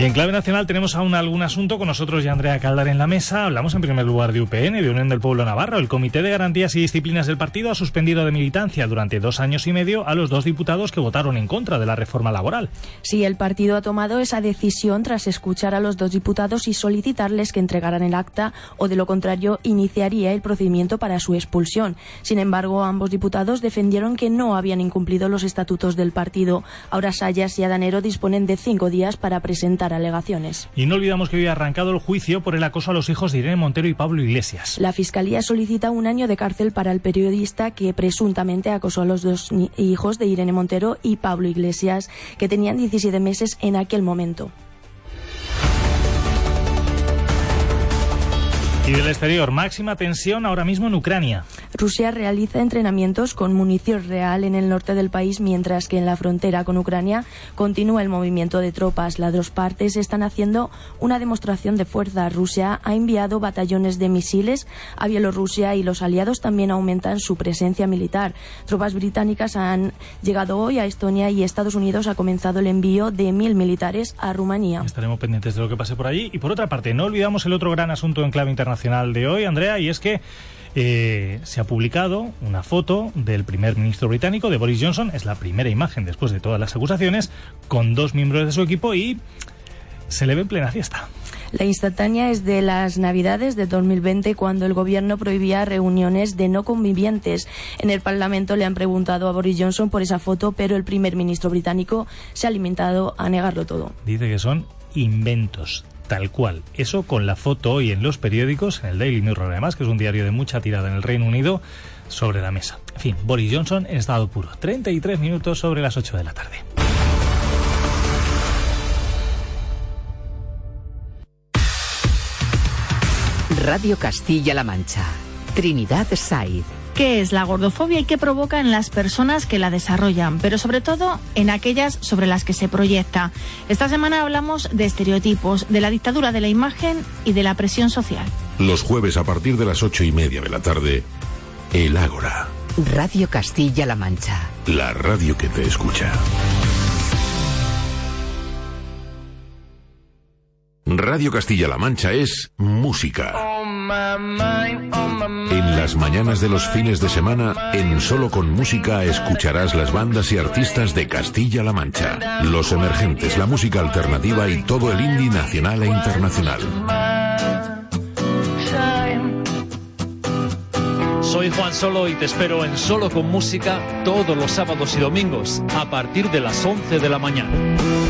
Speaker 2: Y en clave nacional tenemos aún algún asunto con nosotros y Andrea Caldar en la mesa. Hablamos en primer lugar de UPN, de Unión del Pueblo Navarro. El Comité de Garantías y Disciplinas del partido ha suspendido de militancia durante dos años y medio a los dos diputados que votaron en contra de la reforma laboral.
Speaker 22: Sí, el partido ha tomado esa decisión tras escuchar a los dos diputados y solicitarles que entregaran el acta o de lo contrario iniciaría el procedimiento para su expulsión. Sin embargo, ambos diputados defendieron que no habían incumplido los estatutos del partido. Ahora Sayas y Adanero disponen de cinco días para presentar alegaciones.
Speaker 2: Y no olvidamos que hoy ha arrancado el juicio por el acoso a los hijos de Irene Montero y Pablo Iglesias.
Speaker 22: La Fiscalía solicita un año de cárcel para el periodista que presuntamente acosó a los dos hijos de Irene Montero y Pablo Iglesias, que tenían 17 meses en aquel momento.
Speaker 2: Y del exterior, máxima tensión ahora mismo en Ucrania.
Speaker 22: Rusia realiza entrenamientos con munición real en el norte del país, mientras que en la frontera con Ucrania continúa el movimiento de tropas. Las dos partes están haciendo una demostración de fuerza. Rusia ha enviado batallones de misiles a Bielorrusia y los aliados también aumentan su presencia militar. Tropas británicas han llegado hoy a Estonia y Estados Unidos ha comenzado el envío de mil militares a Rumanía.
Speaker 2: Estaremos pendientes de lo que pase por allí. Y por otra parte, no olvidamos el otro gran asunto en clave internacional de hoy, Andrea, y es que eh, se ha publicado una foto del primer ministro británico, de Boris Johnson, es la primera imagen después de todas las acusaciones, con dos miembros de su equipo y se le ve en plena fiesta.
Speaker 22: La instantánea es de las Navidades de 2020, cuando el gobierno prohibía reuniones de no convivientes. En el Parlamento le han preguntado a Boris Johnson por esa foto, pero el primer ministro británico se ha alimentado a negarlo todo.
Speaker 2: Dice que son inventos tal cual. Eso con la foto hoy en los periódicos, en el Daily Mirror además, que es un diario de mucha tirada en el Reino Unido, sobre la mesa. En fin, Boris Johnson en estado puro. 33 minutos sobre las 8 de la tarde.
Speaker 44: Radio Castilla-La Mancha. Trinidad Said
Speaker 45: qué es la gordofobia y qué provoca en las personas que la desarrollan, pero sobre todo en aquellas sobre las que se proyecta. Esta semana hablamos de estereotipos, de la dictadura de la imagen y de la presión social.
Speaker 46: Los jueves a partir de las ocho y media de la tarde, El Ágora.
Speaker 44: Radio Castilla-La Mancha.
Speaker 46: La radio que te escucha. Radio Castilla-La Mancha es música. En las mañanas de los fines de semana, en Solo con Música escucharás las bandas y artistas de Castilla-La Mancha, los emergentes, la música alternativa y todo el indie nacional e internacional.
Speaker 47: Soy Juan Solo y te espero en Solo con Música todos los sábados y domingos a partir de las 11 de la mañana.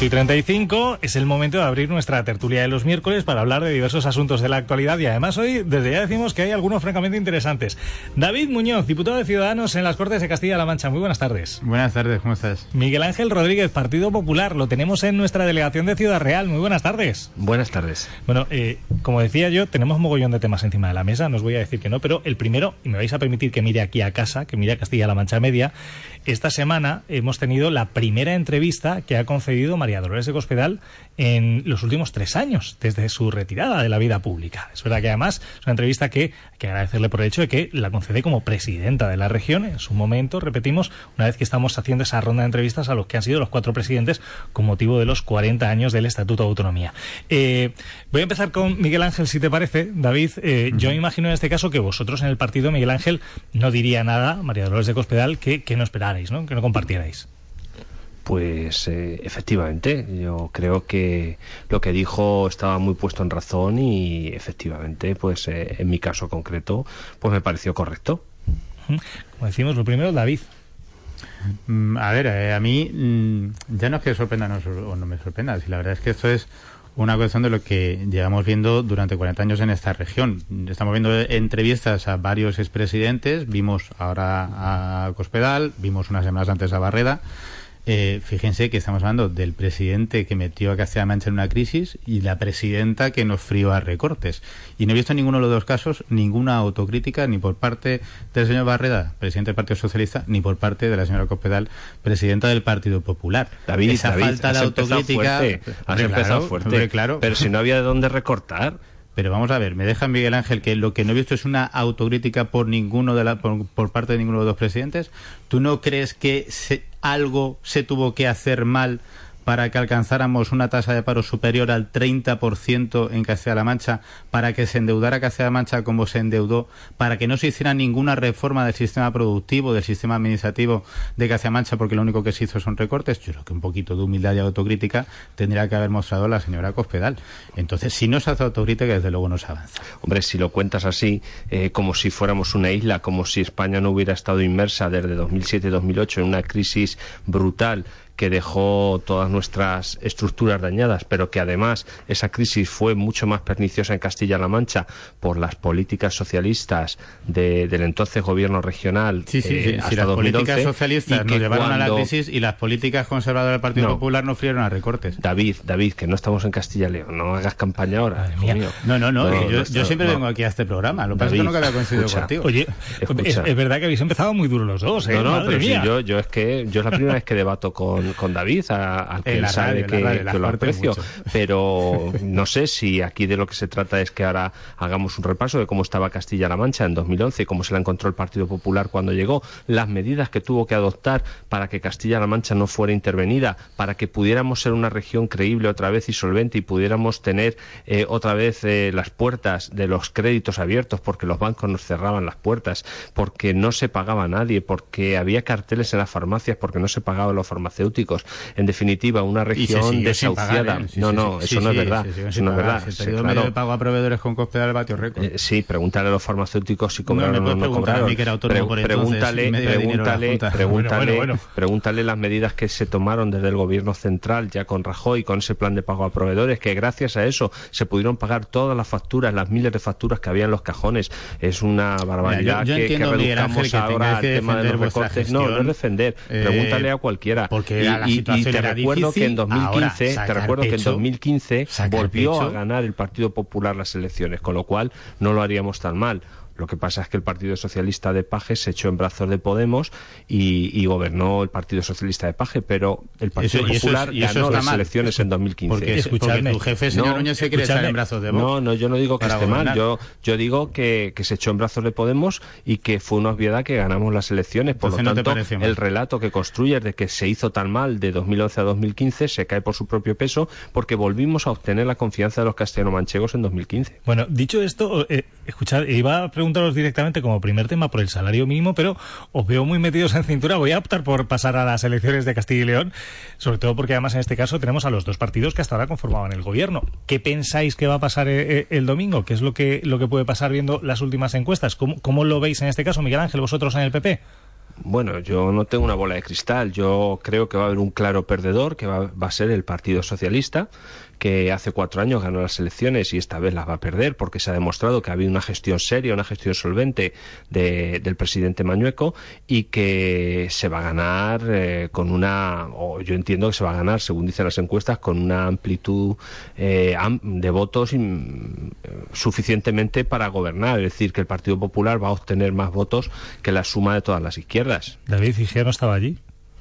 Speaker 2: Y 35 es el momento de abrir nuestra tertulia de los miércoles para hablar de diversos asuntos de la actualidad y además hoy desde ya decimos que hay algunos francamente interesantes. David Muñoz, diputado de Ciudadanos en las Cortes de Castilla-La Mancha. Muy buenas tardes.
Speaker 48: Buenas tardes, ¿cómo estás?
Speaker 2: Miguel Ángel Rodríguez, Partido Popular. Lo tenemos en nuestra delegación de Ciudad Real. Muy buenas tardes.
Speaker 49: Buenas tardes.
Speaker 2: Bueno, eh, como decía yo, tenemos un mogollón de temas encima de la mesa. No os voy a decir que no, pero el primero, y me vais a permitir que mire aquí a casa, que mire a Castilla-La Mancha Media, esta semana hemos tenido la primera entrevista que ha concedido María Dolores de Cospedal en los últimos tres años, desde su retirada de la vida pública. Es verdad que además es una entrevista que hay que agradecerle por el hecho de que la concede como presidenta de la región. En su momento, repetimos, una vez que estamos haciendo esa ronda de entrevistas a los que han sido los cuatro presidentes con motivo de los 40 años del Estatuto de Autonomía. Eh, voy a empezar con Miguel Ángel, si te parece. David, eh, yo imagino en este caso que vosotros en el partido, Miguel Ángel, no diría nada, María Dolores de Cospedal, que, que no esperarais, ¿no? que no compartierais.
Speaker 49: Pues eh, efectivamente, yo creo que lo que dijo estaba muy puesto en razón y efectivamente, pues eh, en mi caso concreto, pues me pareció correcto.
Speaker 2: Como decimos, lo primero, David.
Speaker 48: Mm, a ver, eh, a mí mm, ya no es que sorprenda o no me sorprenda, si la verdad es que esto es una cuestión de lo que llevamos viendo durante 40 años en esta región. Estamos viendo entrevistas a varios expresidentes, vimos ahora a Cospedal, vimos unas semanas antes a Barreda, eh, fíjense que estamos hablando del presidente que metió a Castilla-La Mancha en una crisis y la presidenta que nos frió a recortes. Y no he visto en ninguno de los dos casos ninguna autocrítica ni por parte del señor Barreda, presidente del Partido Socialista, ni por parte de la señora Cospedal, presidenta del Partido Popular.
Speaker 49: David, Esa falta de autocrítica. Has empezado fuerte. Claro. Pero si no había de dónde recortar.
Speaker 48: Pero vamos a ver, me deja Miguel Ángel que lo que no he visto es una autocrítica por ninguno de la, por, parte de ninguno de los dos presidentes. ¿Tú no crees que algo se tuvo que hacer mal para que alcanzáramos una tasa de paro superior al 30% en Castilla-La Mancha, para que se endeudara Castilla-La Mancha como se endeudó, para que no se hiciera ninguna reforma del sistema productivo, del sistema administrativo de Castilla-La Mancha, porque lo único que se hizo son recortes. Yo creo que un poquito de humildad y autocrítica tendría que haber mostrado la señora Cospedal. Entonces, si no se hace autocrítica, desde luego no se avanza.
Speaker 49: Hombre, si lo cuentas así, eh, como si fuéramos una isla, como si España no hubiera estado inmersa desde 2007-2008 en una crisis brutal que dejó todas nuestras estructuras dañadas, pero que además esa crisis fue mucho más perniciosa en Castilla-La Mancha por las políticas socialistas del entonces gobierno regional
Speaker 48: sí, sí, sí.
Speaker 49: Eh, hasta
Speaker 48: si las
Speaker 49: 2012,
Speaker 48: políticas socialistas nos llevaron a la crisis y las políticas conservadoras del Partido
Speaker 49: No.
Speaker 48: Popular nos frieron a recortes.
Speaker 49: David, David, que no estamos en Castilla León, no hagas campaña ahora. hijo mío.
Speaker 48: No, no, no, que yo, siempre
Speaker 49: no.
Speaker 48: vengo aquí a este programa. Lo que pasa es que nunca había coincidido
Speaker 49: escucha.
Speaker 48: contigo.
Speaker 2: Oye, es, verdad que habéis empezado muy duros los dos, ¿eh?
Speaker 49: No, no,
Speaker 2: Madre
Speaker 49: pero si
Speaker 2: mía.
Speaker 49: yo, yo es que yo es la primera vez que debato con, con David, a- al que él sabe que,
Speaker 48: radio, las
Speaker 49: que lo aprecio,
Speaker 48: mucho.
Speaker 49: pero no sé si aquí de lo que se trata es que ahora hagamos un repaso de cómo estaba Castilla-La Mancha en 2011, cómo se la encontró el Partido Popular cuando llegó, las medidas que tuvo que adoptar para que Castilla-La Mancha no fuera intervenida, para que pudiéramos ser una región creíble otra vez y solvente y pudiéramos tener eh, otra vez eh, las puertas de los créditos abiertos porque los bancos nos cerraban las puertas, porque no se pagaba a nadie, porque había carteles en las farmacias, porque no se pagaban los farmacéuticos. En definitiva, una
Speaker 48: se
Speaker 49: región desahuciada. no, no, eso no es verdad.
Speaker 48: se
Speaker 49: Eso no es verdad.
Speaker 48: El
Speaker 49: claro.
Speaker 48: medio de pago a proveedores con coste del vatio récord.
Speaker 49: Eh, sí, pregúntale a los farmacéuticos si
Speaker 48: No,
Speaker 49: cobraron
Speaker 48: me
Speaker 49: o no cobraron.
Speaker 48: por
Speaker 49: pregúntale, pregúntale, pregúntale,
Speaker 48: Bueno, bueno, bueno.
Speaker 49: pregúntale las medidas que se tomaron desde el gobierno central ya con Rajoy, con ese plan de pago a proveedores, que gracias a eso se pudieron pagar todas las facturas, las miles de facturas que había en los cajones. Es una barbaridad
Speaker 48: Mira, yo- yo
Speaker 49: que, que reduzcamos
Speaker 48: que
Speaker 49: ahora
Speaker 48: que
Speaker 49: tema de los recortes. No, no es defender.
Speaker 48: eh,
Speaker 49: Pregúntale a cualquiera.
Speaker 48: porque
Speaker 49: y,
Speaker 48: la
Speaker 49: y- te
Speaker 48: era
Speaker 49: recuerdo que en
Speaker 48: difícil,
Speaker 49: 2015,
Speaker 48: ahora
Speaker 49: te recuerdo que en
Speaker 48: pecho,
Speaker 49: 2015
Speaker 48: sacar
Speaker 49: volvió
Speaker 48: pecho.
Speaker 49: a ganar el Partido Popular las elecciones, con lo cual no lo haríamos tan mal. Lo que pasa es que el Partido Socialista de Paje se echó en brazos de Podemos y, y gobernó el Partido Socialista de Paje, pero el Partido
Speaker 48: Eso- y eso es-
Speaker 49: Popular
Speaker 48: y eso
Speaker 49: ganó las
Speaker 48: mal.
Speaker 49: elecciones en 2015.
Speaker 48: Porque, porque tu jefe, señor Núñez, se quiere echar en brazos de Vox.
Speaker 49: No, no, yo no digo que esté mal. Yo, yo digo que, que se echó en brazos de Podemos y que fue una obviedad que ganamos las elecciones. Por
Speaker 48: Entonces
Speaker 49: lo
Speaker 48: no
Speaker 49: tanto, el relato que construyes de que se hizo tan mal de 2011 a 2015 se cae por su propio peso porque volvimos a obtener la confianza de los castellano-manchegos en 2015.
Speaker 2: Bueno, dicho esto, eh, escuchad, iba a preguntaros directamente como primer tema por el salario mínimo, pero os veo muy metidos en cintura. Voy a optar por pasar a las elecciones de Castilla y León, sobre todo porque además en este caso tenemos a los dos partidos que hasta ahora conformaban el gobierno. ¿Qué pensáis que va a pasar eh, eh, el domingo? ¿Qué es lo que, lo que puede pasar viendo las últimas encuestas? ¿Cómo, cómo lo veis en este caso, Miguel Ángel, vosotros en el PP?
Speaker 49: Bueno, yo no tengo una bola de cristal. Yo creo que va a haber un claro perdedor, que va, va a ser el Partido Socialista, que hace cuatro años ganó las elecciones y esta vez las va a perder porque se ha demostrado que ha habido una gestión seria, una gestión solvente de- del presidente Mañueco y que se va a ganar eh, con una, o yo entiendo que se va a ganar, según dicen las encuestas, con una amplitud eh, de votos mm, suficientemente para gobernar. Es decir, que el Partido Popular va a obtener más votos que la suma de todas las izquierdas.
Speaker 2: David Igea no estaba allí.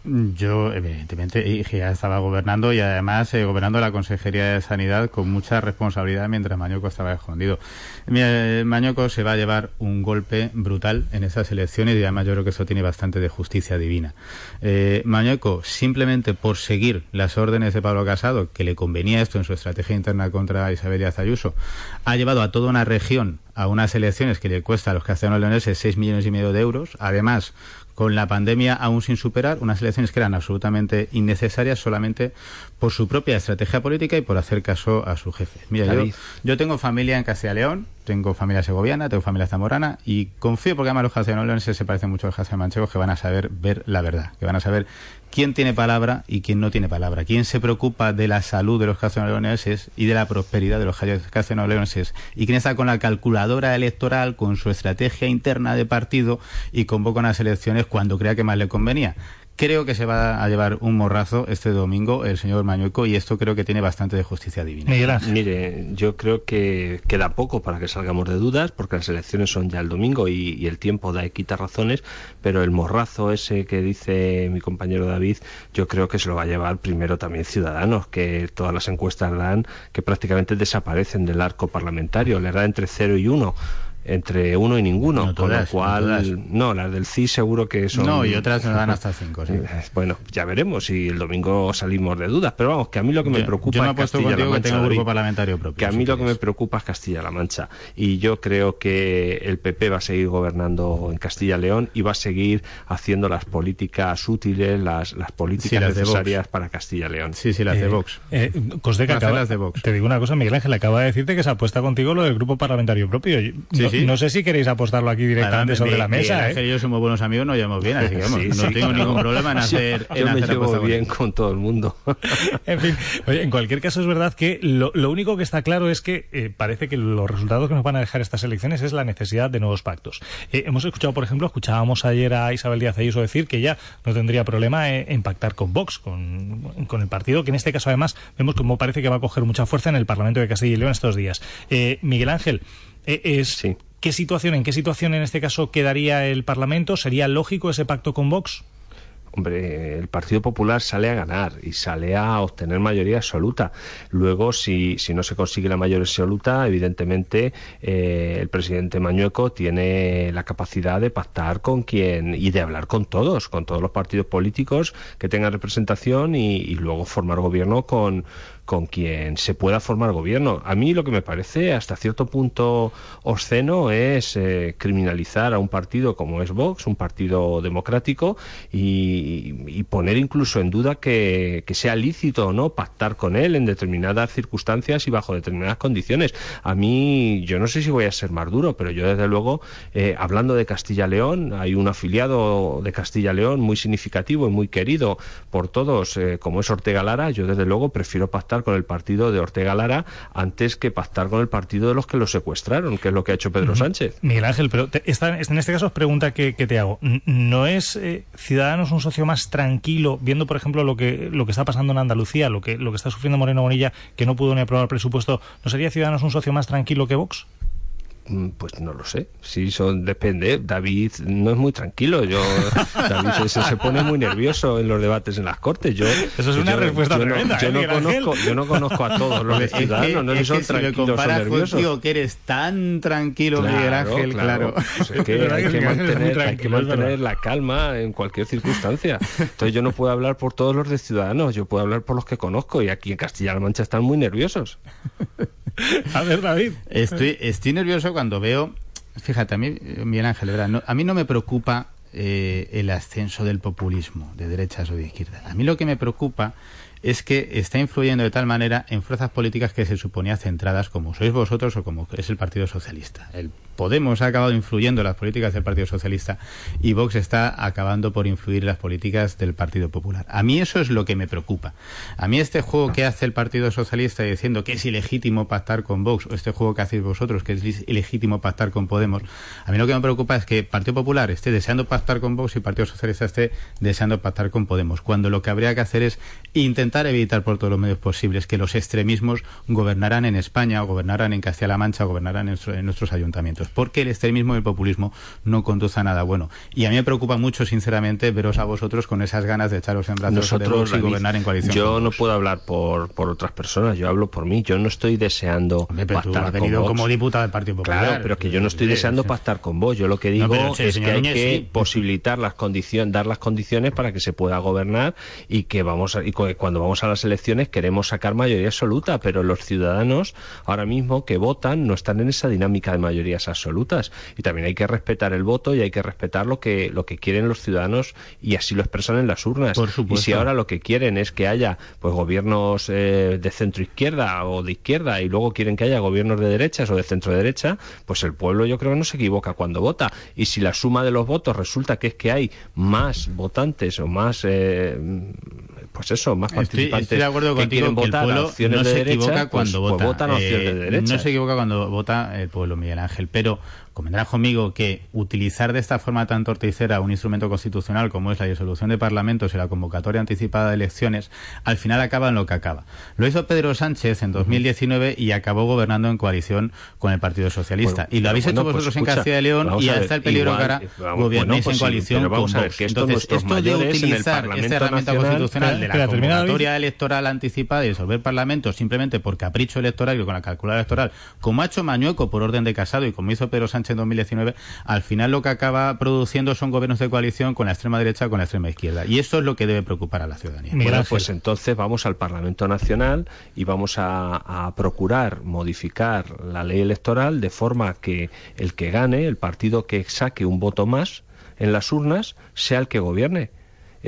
Speaker 48: Yo, evidentemente, ya estaba gobernando y además eh, gobernando la Consejería de Sanidad con mucha responsabilidad mientras Mañoco estaba escondido. Eh, Mañoco se va a llevar un golpe brutal en esas elecciones y además yo creo que eso tiene bastante de justicia divina. Eh, Mañoco, simplemente por seguir las órdenes de Pablo Casado, que le convenía esto en su estrategia interna contra Isabel Díaz Ayuso, ha llevado a toda una región a unas elecciones que le cuesta a los castellanos leoneses 6 millones y medio de euros, además con la pandemia aún sin superar, unas elecciones que eran absolutamente innecesarias solamente por su propia estrategia política y por hacer caso a su jefe. Mira, yo, yo tengo familia en Castilla León, tengo familia segoviana, tengo familia zamorana y confío porque además los castellanos se parecen mucho a los castellanos manchegos que van a saber ver la verdad, que van a saber quién tiene palabra y quién no tiene palabra, quién se preocupa de la salud de los castellanos leoneses y de la prosperidad de los castellanos leoneses y quién está con la calculadora electoral, con su estrategia interna de partido y convoca unas elecciones cuando crea que más le convenía. Creo que se va a llevar un morrazo este domingo el señor Mañueco y esto creo que tiene bastante de justicia divina.
Speaker 49: Mire, yo creo que queda poco para que salgamos de dudas, porque las elecciones son ya el domingo y, y el tiempo da y quita razones, pero el morrazo ese que dice mi compañero David, yo creo que se lo va a llevar primero también Ciudadanos, que todas las encuestas dan que prácticamente desaparecen del arco parlamentario, le da entre cero y uno entre uno y ninguno, con
Speaker 48: todas,
Speaker 49: lo
Speaker 48: no
Speaker 49: cual,
Speaker 48: todas.
Speaker 49: no, las del CIS seguro que son...
Speaker 48: No, y otras nos dan hasta cinco, sí.
Speaker 49: Bueno, ya veremos si el domingo salimos de dudas, pero vamos, que a mí lo que me
Speaker 48: Yo-
Speaker 49: preocupa
Speaker 48: yo me
Speaker 49: es Castilla-La
Speaker 48: contigo que
Speaker 49: Mancha,
Speaker 48: tengo grupo parlamentario propio,
Speaker 49: Que a
Speaker 48: si
Speaker 49: mí lo que me preocupa es Castilla-La Mancha. Y yo creo que el PP va a seguir gobernando en Castilla-León y va a seguir haciendo las políticas útiles, las, las políticas
Speaker 48: Sí, las
Speaker 49: necesarias para Castilla-León.
Speaker 48: Sí, sí, las de Vox.
Speaker 2: Eh, Costeca, acaba-
Speaker 48: las de Vox.
Speaker 2: te digo una cosa, Miguel Ángel, acaba de decirte que se apuesta contigo lo del grupo parlamentario propio. Yo-
Speaker 48: Sí,
Speaker 2: no,
Speaker 48: sí,
Speaker 2: no sé si queréis apostarlo aquí directamente sobre la mesa. ¿eh?
Speaker 48: yo somos buenos amigos, nos llevamos bien, así que no tengo ningún problema en hacer.
Speaker 49: Yo,
Speaker 48: me
Speaker 49: llevo bien con todo el mundo.
Speaker 2: en fin, oye, en cualquier caso es verdad que lo, único que está claro es que eh, parece que los resultados que nos van a dejar estas elecciones es la necesidad de nuevos pactos. Eh, hemos escuchado, por ejemplo, escuchábamos ayer a Isabel Díaz Ayuso decir que ya no tendría problema en, pactar con Vox, con, con, el partido, que en este caso además vemos como parece que va a coger mucha fuerza en el Parlamento de Castilla y León estos días. Eh, Miguel Ángel, es, ¿qué situación, en qué situación en este caso quedaría el Parlamento? ¿Sería lógico ese pacto con Vox?
Speaker 49: hombre, el Partido Popular sale a ganar y sale a obtener mayoría absoluta. Luego, si, si no se consigue la mayoría absoluta, evidentemente eh, el presidente Mañueco tiene la capacidad de pactar con quien y de hablar con todos, con todos los partidos políticos que tengan representación y luego formar gobierno con con quien se pueda formar gobierno. A mí lo que me parece hasta cierto punto obsceno es eh, criminalizar a un partido como es Vox, un partido democrático, y, poner incluso en duda que, sea lícito o no pactar con él en determinadas circunstancias y bajo determinadas condiciones. A mí, yo no sé si voy a ser más duro, pero yo desde luego, eh, hablando de Castilla-León, hay un afiliado de Castilla-León muy significativo y muy querido por todos, eh, como es Ortega Lara, yo desde luego prefiero pactar con el partido de Ortega Lara antes que pactar con el partido de los que lo secuestraron, que es lo que ha hecho Pedro Sánchez.
Speaker 2: Miguel Ángel, pero esta, en este caso es pregunta que, te hago. ¿No es eh, Ciudadanos un socio más tranquilo, viendo por ejemplo lo que, lo que está pasando en Andalucía, lo que, lo que está sufriendo Moreno Bonilla, que no pudo ni aprobar presupuesto, ¿no sería Ciudadanos un socio más tranquilo que Vox?
Speaker 49: Mm, pues no lo sé. Si son depende. David no es muy tranquilo. Yo David se, pone muy nervioso en los debates en las cortes. Yo
Speaker 2: eso es una respuesta
Speaker 49: yo
Speaker 2: tremenda.
Speaker 49: yo,
Speaker 2: ¿eh,
Speaker 49: no conozco, yo no conozco a todos los de ciudadanos. no
Speaker 48: es
Speaker 49: son
Speaker 48: que si tranquilos o nerviosos. Contigo, que eres tan tranquilo, Miguel Ángel, claro.
Speaker 49: Pues es que hay que mantener, hay que mantener la calma en cualquier circunstancia. Entonces yo no puedo hablar por todos los de ciudadanos. Yo puedo hablar por los que conozco y aquí en Castilla-La Mancha están muy nerviosos.
Speaker 2: A ver, David.
Speaker 48: Estoy, estoy nervioso cuando veo. Fíjate, a mí, Miguel Ángel, ¿verdad? a mí no me preocupa eh, el ascenso del populismo, de derechas o de izquierda. A mí lo que me preocupa es que está influyendo de tal manera en fuerzas políticas que se suponía centradas como sois vosotros o como es el Partido Socialista. El Podemos ha acabado influyendo en las políticas del Partido Socialista y Vox está acabando por influir en las políticas del Partido Popular. A mí eso es lo que me preocupa. A mí este juego que hace el Partido Socialista diciendo que es ilegítimo pactar con Vox o este juego que hacéis vosotros que es ilegítimo pactar con Podemos, a mí lo que me preocupa es que el Partido Popular esté deseando pactar con Vox y el Partido Socialista esté deseando pactar con Podemos, cuando lo que habría que hacer es intentar evitar por todos los medios posibles que los extremismos gobernaran en España o gobernaran en Castilla-La Mancha o gobernaran en nuestros ayuntamientos porque el extremismo y el populismo no conduce a nada bueno. Y a mí me preocupa mucho, sinceramente, veros a vosotros con esas ganas de echaros en brazos
Speaker 49: Nosotros,
Speaker 48: y gobernar en coalición.
Speaker 49: Yo no puedo hablar por, por otras personas, yo hablo por mí. Yo no estoy deseando pactar
Speaker 48: venido
Speaker 49: con
Speaker 48: como diputado del Partido Popular.
Speaker 49: Claro, pero que yo no estoy deseando pactar con vos. Yo lo que digo es que hay que posibilitar las condiciones, dar las condiciones para que se pueda gobernar y que vamos a, y cuando vamos a las elecciones queremos sacar mayoría absoluta, pero los ciudadanos ahora mismo que votan no están en esa dinámica de mayorías absolutas y también hay que respetar el voto y hay que respetar lo que lo que quieren los ciudadanos y así lo expresan en las urnas. y si ahora lo que quieren es que haya pues gobiernos eh, de centro izquierda o de izquierda y luego quieren que haya gobiernos de derechas o de centro derecha, pues el pueblo yo creo que no se equivoca cuando vota. Y si la suma de los votos resulta que es que hay más votantes o más eh, pues eso, más participantes
Speaker 48: estoy, de acuerdo
Speaker 49: que quieren votar
Speaker 48: no
Speaker 49: opciones
Speaker 48: se
Speaker 49: de
Speaker 48: equivoca
Speaker 49: pues,
Speaker 48: cuando
Speaker 49: pues
Speaker 48: vota.
Speaker 49: votan opciones de
Speaker 48: eh,
Speaker 49: derecha.
Speaker 48: No se equivoca cuando vota el pueblo, Miguel Ángel, pero convendrás conmigo que utilizar de esta forma tan torticera un instrumento constitucional como es la disolución de parlamentos y la convocatoria anticipada de elecciones, al final acaba en lo que acaba. Lo hizo Pedro Sánchez en 2019 y acabó gobernando en coalición con el Partido Socialista. y lo habéis hecho vosotros en Castilla y León y hasta el peligro que ahora gobiernéis en coalición con Vox. Entonces, esto de utilizar esta herramienta constitucional de la convocatoria electoral anticipada y disolver parlamentos simplemente por capricho electoral y con la calculadora electoral, como ha hecho Mañueco por orden de Casado y como hizo Pedro Sánchez en 2019, al final lo que acaba produciendo son gobiernos de coalición con la extrema derecha con la extrema izquierda. Y eso es lo que debe preocupar a la ciudadanía.
Speaker 49: Bueno, pues entonces vamos al Parlamento Nacional y vamos a, a procurar modificar la ley electoral de forma que el que gane, el partido que saque un voto más en las urnas, sea el que gobierne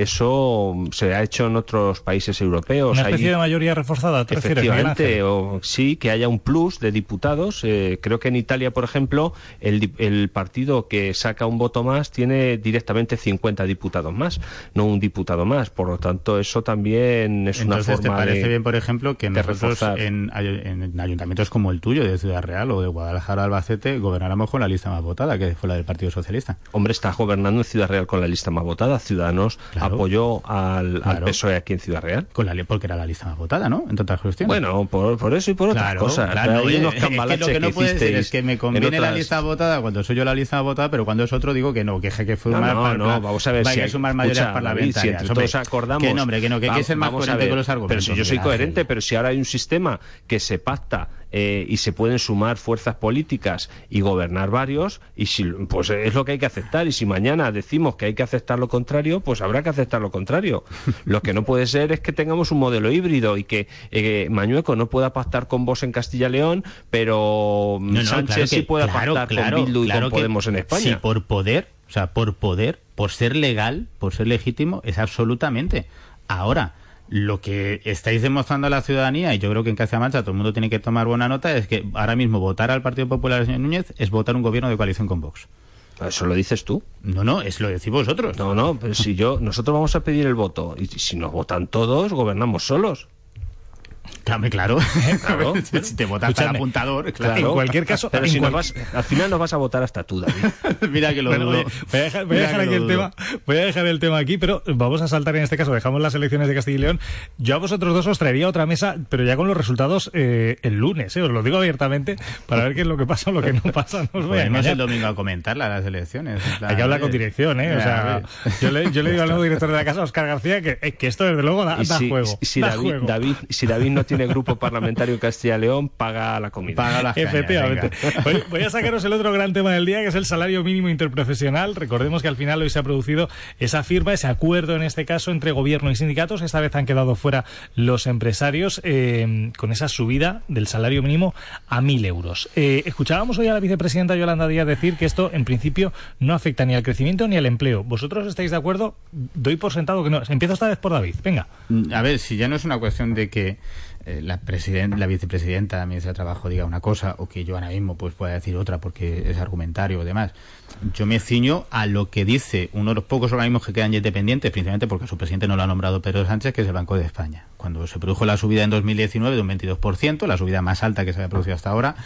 Speaker 49: Eso se ha hecho en otros países europeos.
Speaker 2: Una especie de mayoría reforzada, ¿te
Speaker 49: Efectivamente, o, sí, que haya un plus de diputados. Eh, creo que en Italia, por ejemplo, el, el partido que saca un voto más tiene directamente 50 diputados más, no un diputado más. Por lo tanto, eso también es una forma
Speaker 48: ¿te parece
Speaker 49: de,
Speaker 48: bien, por ejemplo, que nosotros en, en, ayuntamientos como el tuyo, de Ciudad Real o de Guadalajara, Albacete, gobernáramos con la lista más votada, que fue la del Partido Socialista?
Speaker 49: Hombre, está gobernando en Ciudad Real con la lista más votada. Ciudadanos apoyó al, al, PSOE aquí en Ciudad Real.
Speaker 48: Con la, porque era la lista más votada, ¿no? En todas cuestiones.
Speaker 49: Bueno, por, por eso y por otras cosas.
Speaker 48: Claro, oye, es que lo que no puede decir es que me conviene la lista votada cuando soy yo la lista votada, pero cuando es otro digo que no, que que fue
Speaker 49: no, no, no, vamos a ver si hay,
Speaker 48: sumar mayorías parlamentarias.
Speaker 49: Si entre todos acordamos.
Speaker 48: Que no, hombre, que no, que hay que ser más coherente con los argumentos.
Speaker 49: Pero si yo soy coherente, pero si ahora hay un sistema que se pacta eh, y se pueden sumar fuerzas políticas y gobernar varios, y si, pues es lo que hay que aceptar. Y si mañana decimos que hay que aceptar lo contrario, pues habrá que aceptar lo contrario. lo que no puede ser es que tengamos un modelo híbrido y que eh, Mañueco no pueda pactar con vos en Castilla y León, pero
Speaker 48: no,
Speaker 49: Sánchez
Speaker 48: claro
Speaker 49: sí pueda
Speaker 48: claro,
Speaker 49: pactar
Speaker 48: claro,
Speaker 49: con Bildu y con Podemos en España.
Speaker 48: Sí, por poder, o sea, por poder, por ser legal, por ser legítimo, es absolutamente. Ahora, lo que estáis demostrando a la ciudadanía, y yo creo que en Castilla Mancha todo el mundo tiene que tomar buena nota, es que ahora mismo votar al Partido Popular señor Núñez es votar un gobierno de coalición con Vox.
Speaker 49: Eso lo dices tú.
Speaker 48: No, no, es lo decís vosotros.
Speaker 49: No, no, pero si yo, nosotros vamos a pedir el voto y si nos votan todos, gobernamos solos.
Speaker 48: Claro, claro.
Speaker 49: claro
Speaker 48: si te votas para apuntador, claro.
Speaker 2: En cualquier caso,
Speaker 49: pero
Speaker 2: en
Speaker 49: si
Speaker 2: cual...
Speaker 49: vas, al final nos vas a votar hasta tú, David.
Speaker 48: Mira que lo
Speaker 2: bueno,
Speaker 48: dudo.
Speaker 2: Voy a dejar, voy a dejar aquí el tema. Voy a dejar el tema aquí, pero vamos a saltar en este caso. Dejamos las elecciones de Castilla y León. Yo a vosotros dos os traería otra mesa, pero ya con los resultados eh, el lunes. Eh, os lo digo abiertamente para ver qué es lo que pasa o lo que no pasa. No os voy a
Speaker 48: el domingo a comentarla las elecciones.
Speaker 2: Hay que hablar con dirección, ¿eh? O sea, yo le, yo le digo al nuevo director de la casa, Oscar García, que, eh, que esto desde luego da, da
Speaker 49: si,
Speaker 2: juego.
Speaker 49: Si,
Speaker 2: da
Speaker 49: David,
Speaker 2: juego.
Speaker 49: David, si David no tiene grupo parlamentario en Castilla y León, paga la comida.
Speaker 48: Paga la
Speaker 2: Efectivamente. Voy, voy, a sacaros el otro gran tema del día, que es el salario mínimo interprofesional. Recordemos que al final hoy se ha producido esa firma, ese acuerdo en este caso entre gobierno y sindicatos. Esta vez han quedado fuera los empresarios eh, con esa subida del salario mínimo a mil euros. Eh, escuchábamos hoy a la vicepresidenta Yolanda Díaz decir que esto en principio no afecta ni al crecimiento ni al empleo. ¿Vosotros estáis de acuerdo? Doy por sentado que no. Empiezo esta vez por David. Venga.
Speaker 48: A ver, si ya no es una cuestión de que eh, la, la vicepresidenta, la ministra de Trabajo diga una cosa o que yo ahora mismo pues pueda decir otra porque es argumentario o demás. Yo me ciño a lo que dice uno de los pocos organismos que quedan independientes, principalmente porque su presidente no lo ha nombrado Pedro Sánchez, que es el Banco de España. Cuando se produjo la subida en 2019 de un 22%, la subida más alta que se había producido hasta ahora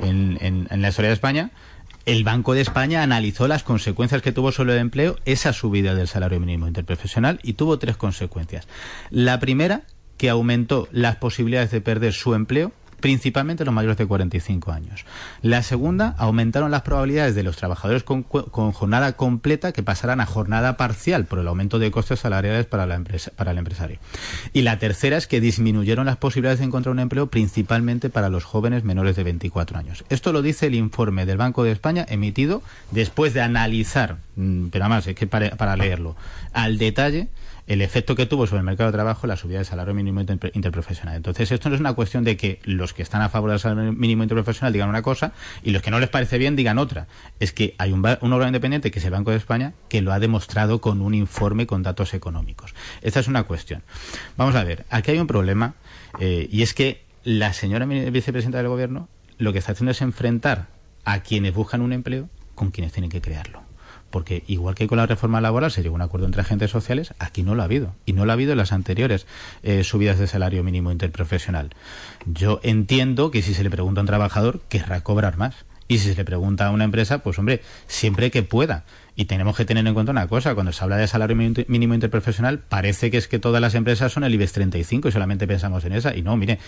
Speaker 48: en, en, en la historia de España, el Banco de España analizó las consecuencias que tuvo sobre el empleo esa subida del salario mínimo interprofesional y tuvo tres consecuencias. La primera, que aumentó las posibilidades de perder su empleo principalmente los mayores de 45 años. La segunda, aumentaron las probabilidades de los trabajadores con, con, jornada completa que pasaran a jornada parcial por el aumento de costes salariales para, la empresa, para el empresario. Y la tercera es que disminuyeron las posibilidades de encontrar un empleo principalmente para los jóvenes menores de 24 años. Esto lo dice el informe del Banco de España emitido después de analizar, pero además es que para, para leerlo, al detalle el efecto que tuvo sobre el mercado de trabajo la subida del salario mínimo inter interprofesional. Entonces, esto no es una cuestión de que los que están a favor del salario mínimo interprofesional digan una cosa y los que no les parece bien digan otra. Es que hay un, un órgano independiente, que es el Banco de España, que lo ha demostrado con un informe con datos económicos. Esta es una cuestión. Vamos a ver, aquí hay un problema eh, y es que la señora vicepresidenta del Gobierno lo que está haciendo es enfrentar a quienes buscan un empleo con quienes tienen que crearlo porque igual que con la reforma laboral se llegó a un acuerdo entre agentes sociales, aquí no lo ha habido. Y no lo ha habido en las anteriores eh, subidas de salario mínimo interprofesional. Yo entiendo que si se le pregunta a un trabajador, querrá cobrar más. Y si se le pregunta a una empresa, pues hombre, siempre que pueda. Y tenemos que tener en cuenta una cosa, cuando se habla de salario mínimo interprofesional, parece que es que todas las empresas son el IBEX 35 y solamente pensamos en esa. Y no, mire,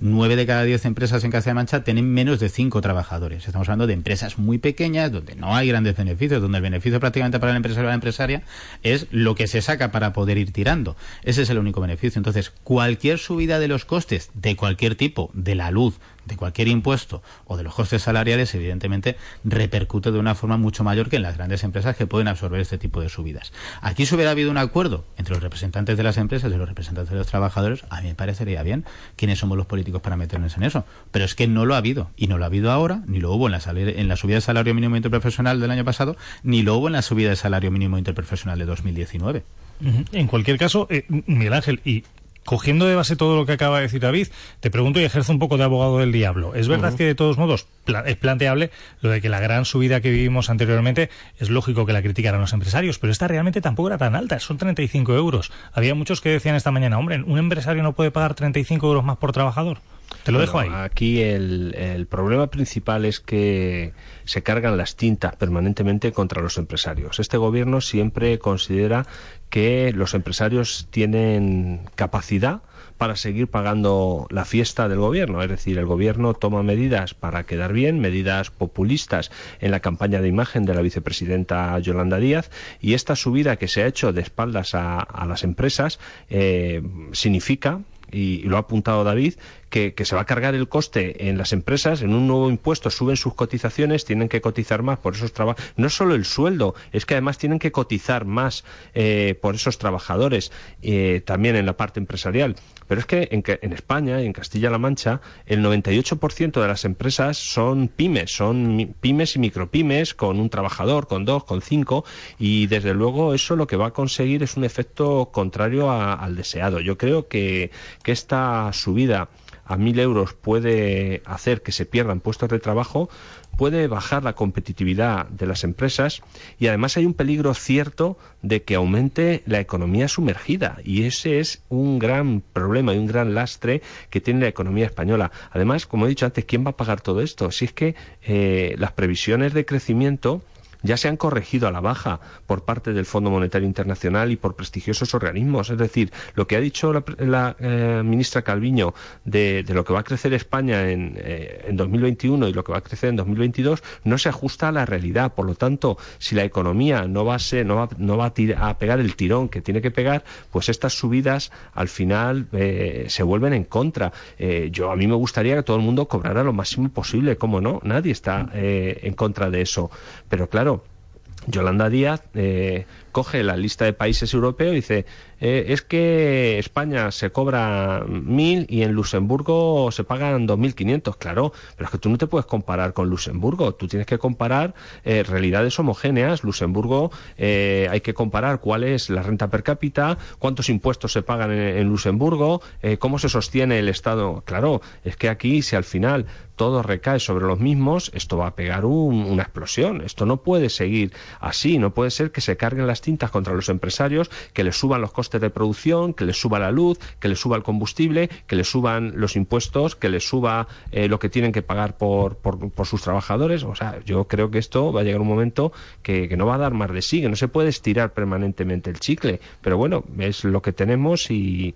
Speaker 48: nueve de cada diez empresas en Castilla Mancha tienen menos de cinco trabajadores. Estamos hablando de empresas muy pequeñas, donde no hay grandes beneficios, donde el beneficio prácticamente para el empresario o la empresaria es lo que se saca para poder ir tirando. Ese es el único beneficio. Entonces, cualquier subida de los costes de cualquier tipo, de la luz, de cualquier impuesto o de los costes salariales, evidentemente repercute de una forma mucho mayor que en las grandes empresas que pueden absorber este tipo de subidas. Aquí si hubiera habido un acuerdo entre los representantes de las empresas y los representantes de los trabajadores, a mí me parecería bien quiénes somos los políticos para meternos en eso. Pero es que no lo ha habido. Y no lo ha habido ahora, ni lo hubo en la, en la subida del salario mínimo interprofesional del año pasado, ni lo hubo en la subida del salario mínimo interprofesional de 2019.
Speaker 2: En cualquier caso, eh, Miguel Ángel, y cogiendo de base todo lo que acaba de decir David, te pregunto y ejerzo un poco de abogado del diablo. ¿Es verdad que de todos modos es planteable lo de que la gran subida que vivimos anteriormente es lógico que la criticaran los empresarios, pero esta realmente tampoco era tan alta, son 35 euros. Había muchos que decían esta mañana, hombre, un empresario no puede pagar 35 euros más por trabajador. Te lo dejo ahí.
Speaker 49: Aquí el, el, problema principal es que se cargan las tintas permanentemente contra los empresarios. Este gobierno siempre considera que los empresarios tienen capacidad para seguir pagando la fiesta del gobierno. Es decir, el gobierno toma medidas para quedar bien, medidas populistas en la campaña de imagen de la vicepresidenta Yolanda Díaz y esta subida que se ha hecho de espaldas a, a las empresas eh, significa y, lo ha apuntado David, que, se va a cargar el coste en las empresas, en un nuevo impuesto, suben sus cotizaciones, tienen que cotizar más por esos trabajos. No solo el sueldo, es que además tienen que cotizar más eh, por esos trabajadores, eh, también en la parte empresarial. Pero es que en, en España en Castilla-La Mancha, el 98% de las empresas son pymes, son pymes y micropymes, con un trabajador, con dos, con cinco, y desde luego eso lo que va a conseguir es un efecto contrario al deseado. Yo creo que, que esta subida a mil euros puede hacer que se pierdan puestos de trabajo, puede bajar la competitividad de las empresas y además hay un peligro cierto de que aumente la economía sumergida y ese es un gran problema y un gran lastre que tiene la economía española. Además, como he dicho antes, ¿quién va a pagar todo esto? Si es que eh, las previsiones de crecimiento ya se han corregido a la baja por parte del Fondo Monetario Internacional y por prestigiosos organismos. Es decir, lo que ha dicho la, eh, ministra Calviño de, lo que va a crecer España en, eh, en 2021 y lo que va a crecer en 2022 no se ajusta a la realidad. Por lo tanto, si la economía no va a ser, no va, no va a, pegar el tirón que tiene que pegar, pues estas subidas al final eh, se vuelven en contra. yo a mí me gustaría que todo el mundo cobrara lo máximo posible, ¿cómo no? Nadie está en contra de eso. Pero claro, Yolanda Díaz eh, coge la lista de países europeos y dice eh, es que España se cobra mil y en Luxemburgo se pagan dos mil quinientos claro pero es que tú no te puedes comparar con Luxemburgo. Tú tienes que comparar eh, realidades homogéneas. Luxemburgo hay que comparar cuál es la renta per cápita cuántos impuestos se pagan en Luxemburgo cómo se sostiene el Estado. Claro es que aquí si al final todo recae sobre los mismos, esto va a pegar una explosión. Esto no puede seguir así. No puede ser que se carguen las tintas contra los empresarios, que les suban los costes de producción, que les suba la luz, que les suba el combustible, que les suban los impuestos, que les suba eh, lo que tienen que pagar por, por, sus trabajadores. O sea, yo creo que esto va a llegar un momento que, que no va a dar más de sí, que no se puede estirar permanentemente el chicle. Pero bueno, es lo que tenemos y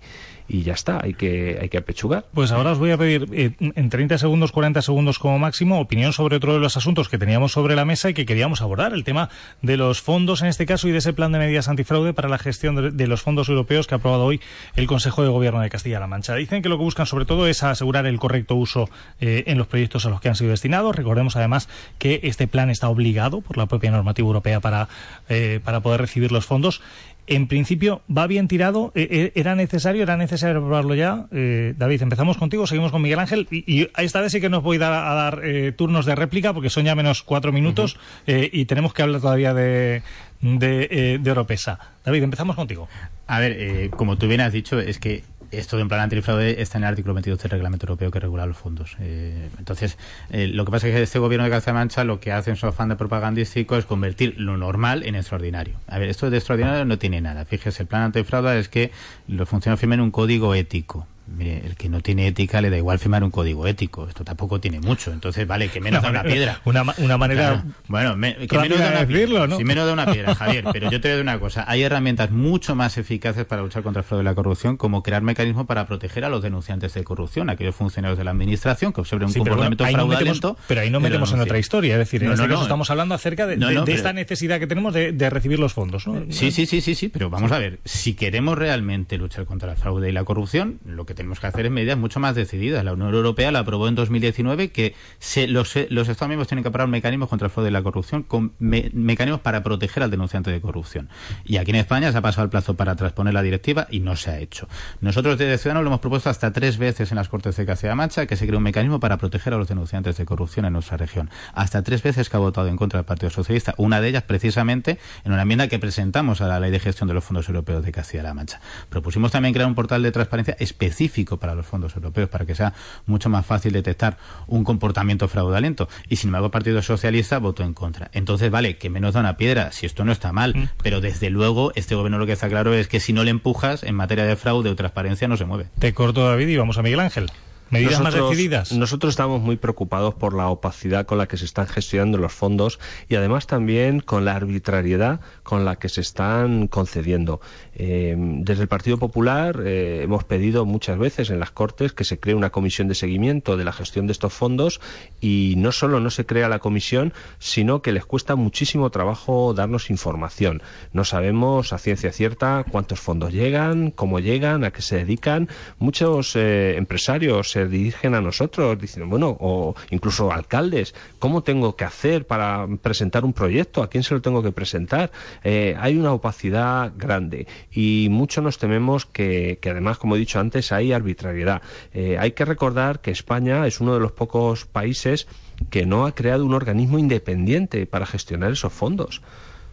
Speaker 49: y ya está, hay que, hay que apechugar.
Speaker 2: Pues ahora os voy a pedir eh, en 30 segundos, 40 segundos como máximo, opinión sobre otro de los asuntos que teníamos sobre la mesa y que queríamos abordar, el tema de los fondos en este caso y de ese plan de medidas antifraude para la gestión de, los fondos europeos que ha aprobado hoy el Consejo de Gobierno de Castilla-La Mancha. Dicen que lo que buscan sobre todo es asegurar el correcto uso eh, en los proyectos a los que han sido destinados. Recordemos además que este plan está obligado por la propia normativa europea para, eh, para poder recibir los fondos en principio va bien tirado. Eh, eh, ¿Era necesario? ¿Era necesario probarlo ya? Eh, David, empezamos contigo, seguimos con Miguel Ángel. Y, esta vez sí que nos voy a dar, a dar turnos de réplica porque son ya menos cuatro minutos y tenemos que hablar todavía de, de, de Oropesa. David, empezamos contigo.
Speaker 48: A ver, como tú bien has dicho, es que esto de un plan antifraude está en el artículo 22 del reglamento europeo que regula los fondos. Eh, entonces, eh, lo que pasa es que este gobierno de Castilla Mancha lo que hace en su afán de propagandístico es convertir lo normal en extraordinario. A ver, esto de extraordinario no tiene nada. Fíjese, el plan antifraude es que los funcionarios firmen un código ético mire, el que no tiene ética le da igual firmar un código ético. Esto tampoco tiene mucho. Entonces, vale, que menos da una piedra.
Speaker 2: Una, una manera.
Speaker 48: Bueno, que menos da una piedra. ¿no? menos da una piedra, Javier. Pero yo te digo una cosa. Hay herramientas mucho más eficaces para luchar contra el fraude y la corrupción, como crear mecanismos para proteger a los denunciantes de corrupción, aquellos funcionarios de la administración que observen un comportamiento fraudulento.
Speaker 2: pero ahí no metemos en otra historia. Es decir, en este caso estamos hablando acerca de, esta necesidad que tenemos de, recibir los fondos.
Speaker 48: Sí, sí, sí, sí, sí. Pero vamos a ver. Si queremos realmente luchar contra el fraude y la corrupción, lo que tenemos que hacer es medidas mucho más decididas. La Unión Europea la aprobó en 2019 que se, los, los Estados miembros tienen que aprobar mecanismos contra el fraude y la corrupción con mecanismos para proteger al denunciante de corrupción. Y aquí en España se ha pasado el plazo para transponer la directiva y no se ha hecho. Nosotros desde Ciudadanos lo hemos propuesto hasta tres veces en las Cortes de Castilla-Mancha que se cree un mecanismo para proteger a los denunciantes de corrupción en nuestra región. Hasta tres veces que ha votado en contra del Partido Socialista. Una de ellas precisamente en una enmienda que presentamos a la Ley de Gestión de los Fondos Europeos de Castilla-La Mancha. Propusimos también crear un portal de transparencia específico para los fondos europeos para que sea mucho más fácil detectar un comportamiento fraudulento. Y sin embargo el Partido Socialista votó en contra. Entonces, vale, que menos da una piedra, si esto no está mal, mm. pero desde luego este gobierno lo que está claro es que si no le empujas en materia de fraude o transparencia no se mueve.
Speaker 2: Te corto David y vamos a Miguel Ángel. Medidas nosotros, más decididas.
Speaker 49: Nosotros estamos muy preocupados por la opacidad con la que se están gestionando los fondos y además también con la arbitrariedad con la que se están concediendo. Eh, desde el Partido Popular eh, hemos pedido muchas veces en las Cortes que se cree una comisión de seguimiento de la gestión de estos fondos y no solo no se crea la comisión, sino que les cuesta muchísimo trabajo darnos información. No sabemos a ciencia cierta cuántos fondos llegan, cómo llegan, a qué se dedican. Muchos eh, empresarios se dirigen a nosotros diciendo, bueno, o incluso alcaldes, ¿cómo tengo que hacer para presentar un proyecto? ¿A quién se lo tengo que presentar? hay una opacidad grande y mucho nos tememos que, además, como he dicho antes, hay arbitrariedad. Eh, hay que recordar que España es uno de los pocos países que no ha creado un organismo independiente para gestionar esos fondos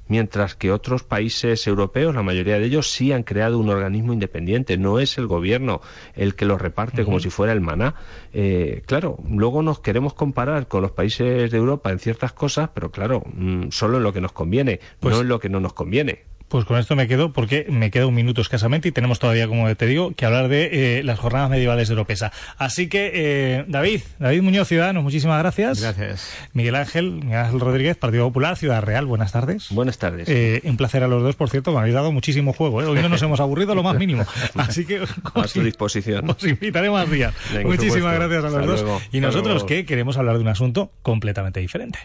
Speaker 49: mientras que otros países europeos, la mayoría de ellos, sí han creado un organismo independiente. No es el gobierno el que lo reparte como si fuera el maná. Eh, claro, luego nos queremos comparar con los países de Europa en ciertas cosas, pero claro, mm, solo en lo que nos conviene, pues no en lo que no nos conviene.
Speaker 2: Pues con esto me quedo porque me queda un minuto escasamente y tenemos todavía, como te digo, que hablar de eh, las jornadas medievales de Europesa. Así que, eh, David, David Muñoz, Ciudadanos, muchísimas gracias.
Speaker 48: Gracias.
Speaker 2: Miguel Ángel, Miguel Ángel Rodríguez, Partido Popular, Ciudad Real, buenas tardes.
Speaker 49: Buenas tardes.
Speaker 2: Eh, un placer a los dos, por cierto, me habéis dado muchísimo juego. Hoy no nos hemos aburrido lo más mínimo. Así que...
Speaker 49: A su disposición.
Speaker 2: Os invitaré más días. muchísimas gracias a los dos. y nosotros que queremos hablar de un asunto completamente diferente.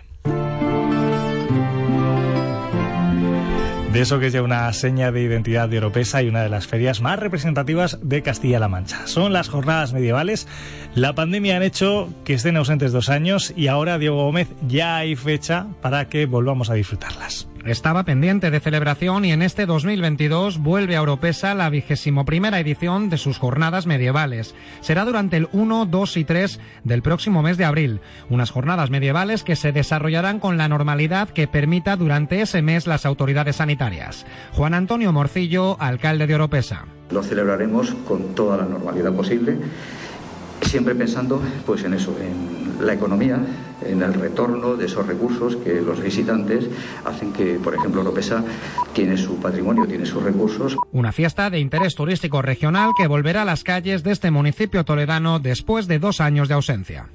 Speaker 2: De eso que es ya una seña de identidad de Europesa y una de las ferias más representativas de Castilla-La Mancha. Son las jornadas medievales. La pandemia han hecho que estén ausentes dos años y ahora, Diego Gómez, ya hay fecha para que volvamos a disfrutarlas
Speaker 50: estaba pendiente de celebración y en este 2022 vuelve a Europesa la vigésimo primera edición de sus jornadas medievales. Será durante el 1, 2 y 3 del próximo mes de abril. Unas jornadas medievales que se desarrollarán con la normalidad que permita durante ese mes las autoridades sanitarias. Juan Antonio Morcillo, alcalde de Europesa.
Speaker 51: Lo celebraremos con toda la normalidad posible siempre pensando pues en eso, en la economía, en el retorno de esos recursos que los visitantes hacen que, por ejemplo, Lopesa tiene su patrimonio, tiene sus recursos.
Speaker 50: Una fiesta de interés turístico regional que volverá a las calles de este municipio toledano después de dos años de ausencia.